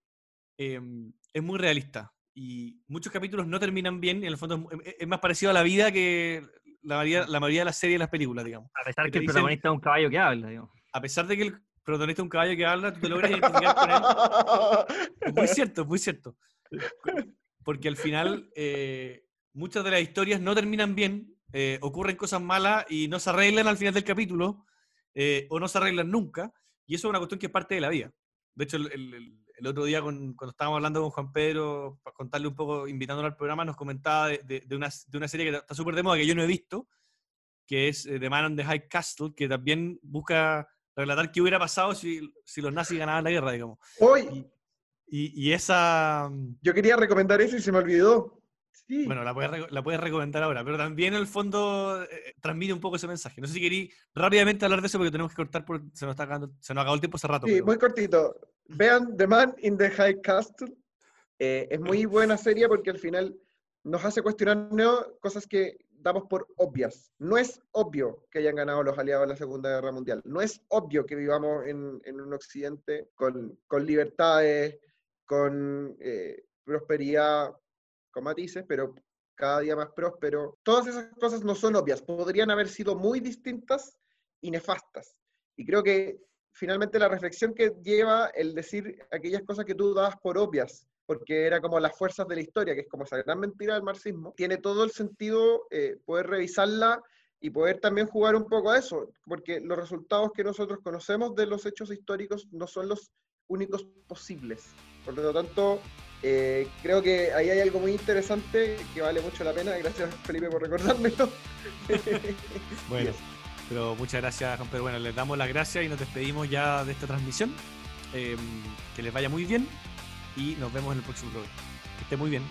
em, es muy realista. Y muchos capítulos no terminan bien, y en el fondo es más parecido a la vida que la mayoría, la mayoría de las series y las películas, digamos. A pesar de que el protagonista es un caballo que habla, digamos. A pesar de que el protagonista es un caballo que habla, tú te logras identificar con él. Muy <laughs> cierto, muy cierto. Porque al final eh, muchas de las historias no terminan bien, eh, ocurren cosas malas y no se arreglan al final del capítulo, eh, o no se arreglan nunca, y eso es una cuestión que es parte de la vida. De hecho, el, el otro día cuando estábamos hablando con Juan Pedro, para contarle un poco, invitándolo al programa, nos comentaba de, de, una, de una, serie que está súper de moda, que yo no he visto, que es eh, The Man on the High Castle, que también busca relatar qué hubiera pasado si, si los nazis ganaban la guerra, digamos. Hoy. Y, y, esa... Mm, yo quería recomendar eso y se me olvidó. Sí. Bueno, la puedes, la puedes recomendar ahora, pero también en el fondo eh, transmite un poco ese mensaje. No sé si querí rápidamente hablar de eso porque tenemos que cortar porque se nos, está acabando, se nos acabó el tiempo hace rato. Sí, muy cortito. Vean The Man in the High Castle. Eh, es muy <clears throat> buena serie porque al final nos hace cuestionar cosas que damos por obvias. No es obvio que hayan ganado los aliados en la Segunda Guerra Mundial. No es obvio que vivamos en, en un occidente con, con libertades, con eh, prosperidad, con matices, pero cada día más próspero. Todas esas cosas no son obvias. Podrían haber sido muy distintas y nefastas. Y creo que finalmente la reflexión que lleva el decir aquellas cosas que tú dabas por obvias, porque era como las fuerzas de la historia, que es como esa gran mentira del marxismo, tiene todo el sentido eh, poder revisarla y poder también jugar un poco a eso, porque los resultados que nosotros conocemos de los hechos históricos no son los únicos posibles. Por lo tanto, eh, creo que ahí hay algo muy interesante que vale mucho la pena. Gracias, Felipe, por recordármelo. <laughs> bueno, pero muchas gracias, Juan Pedro. Bueno, les damos las gracias y nos despedimos ya de esta transmisión. Em, que les vaya muy bien y nos vemos en el próximo programa. Que esté muy bien.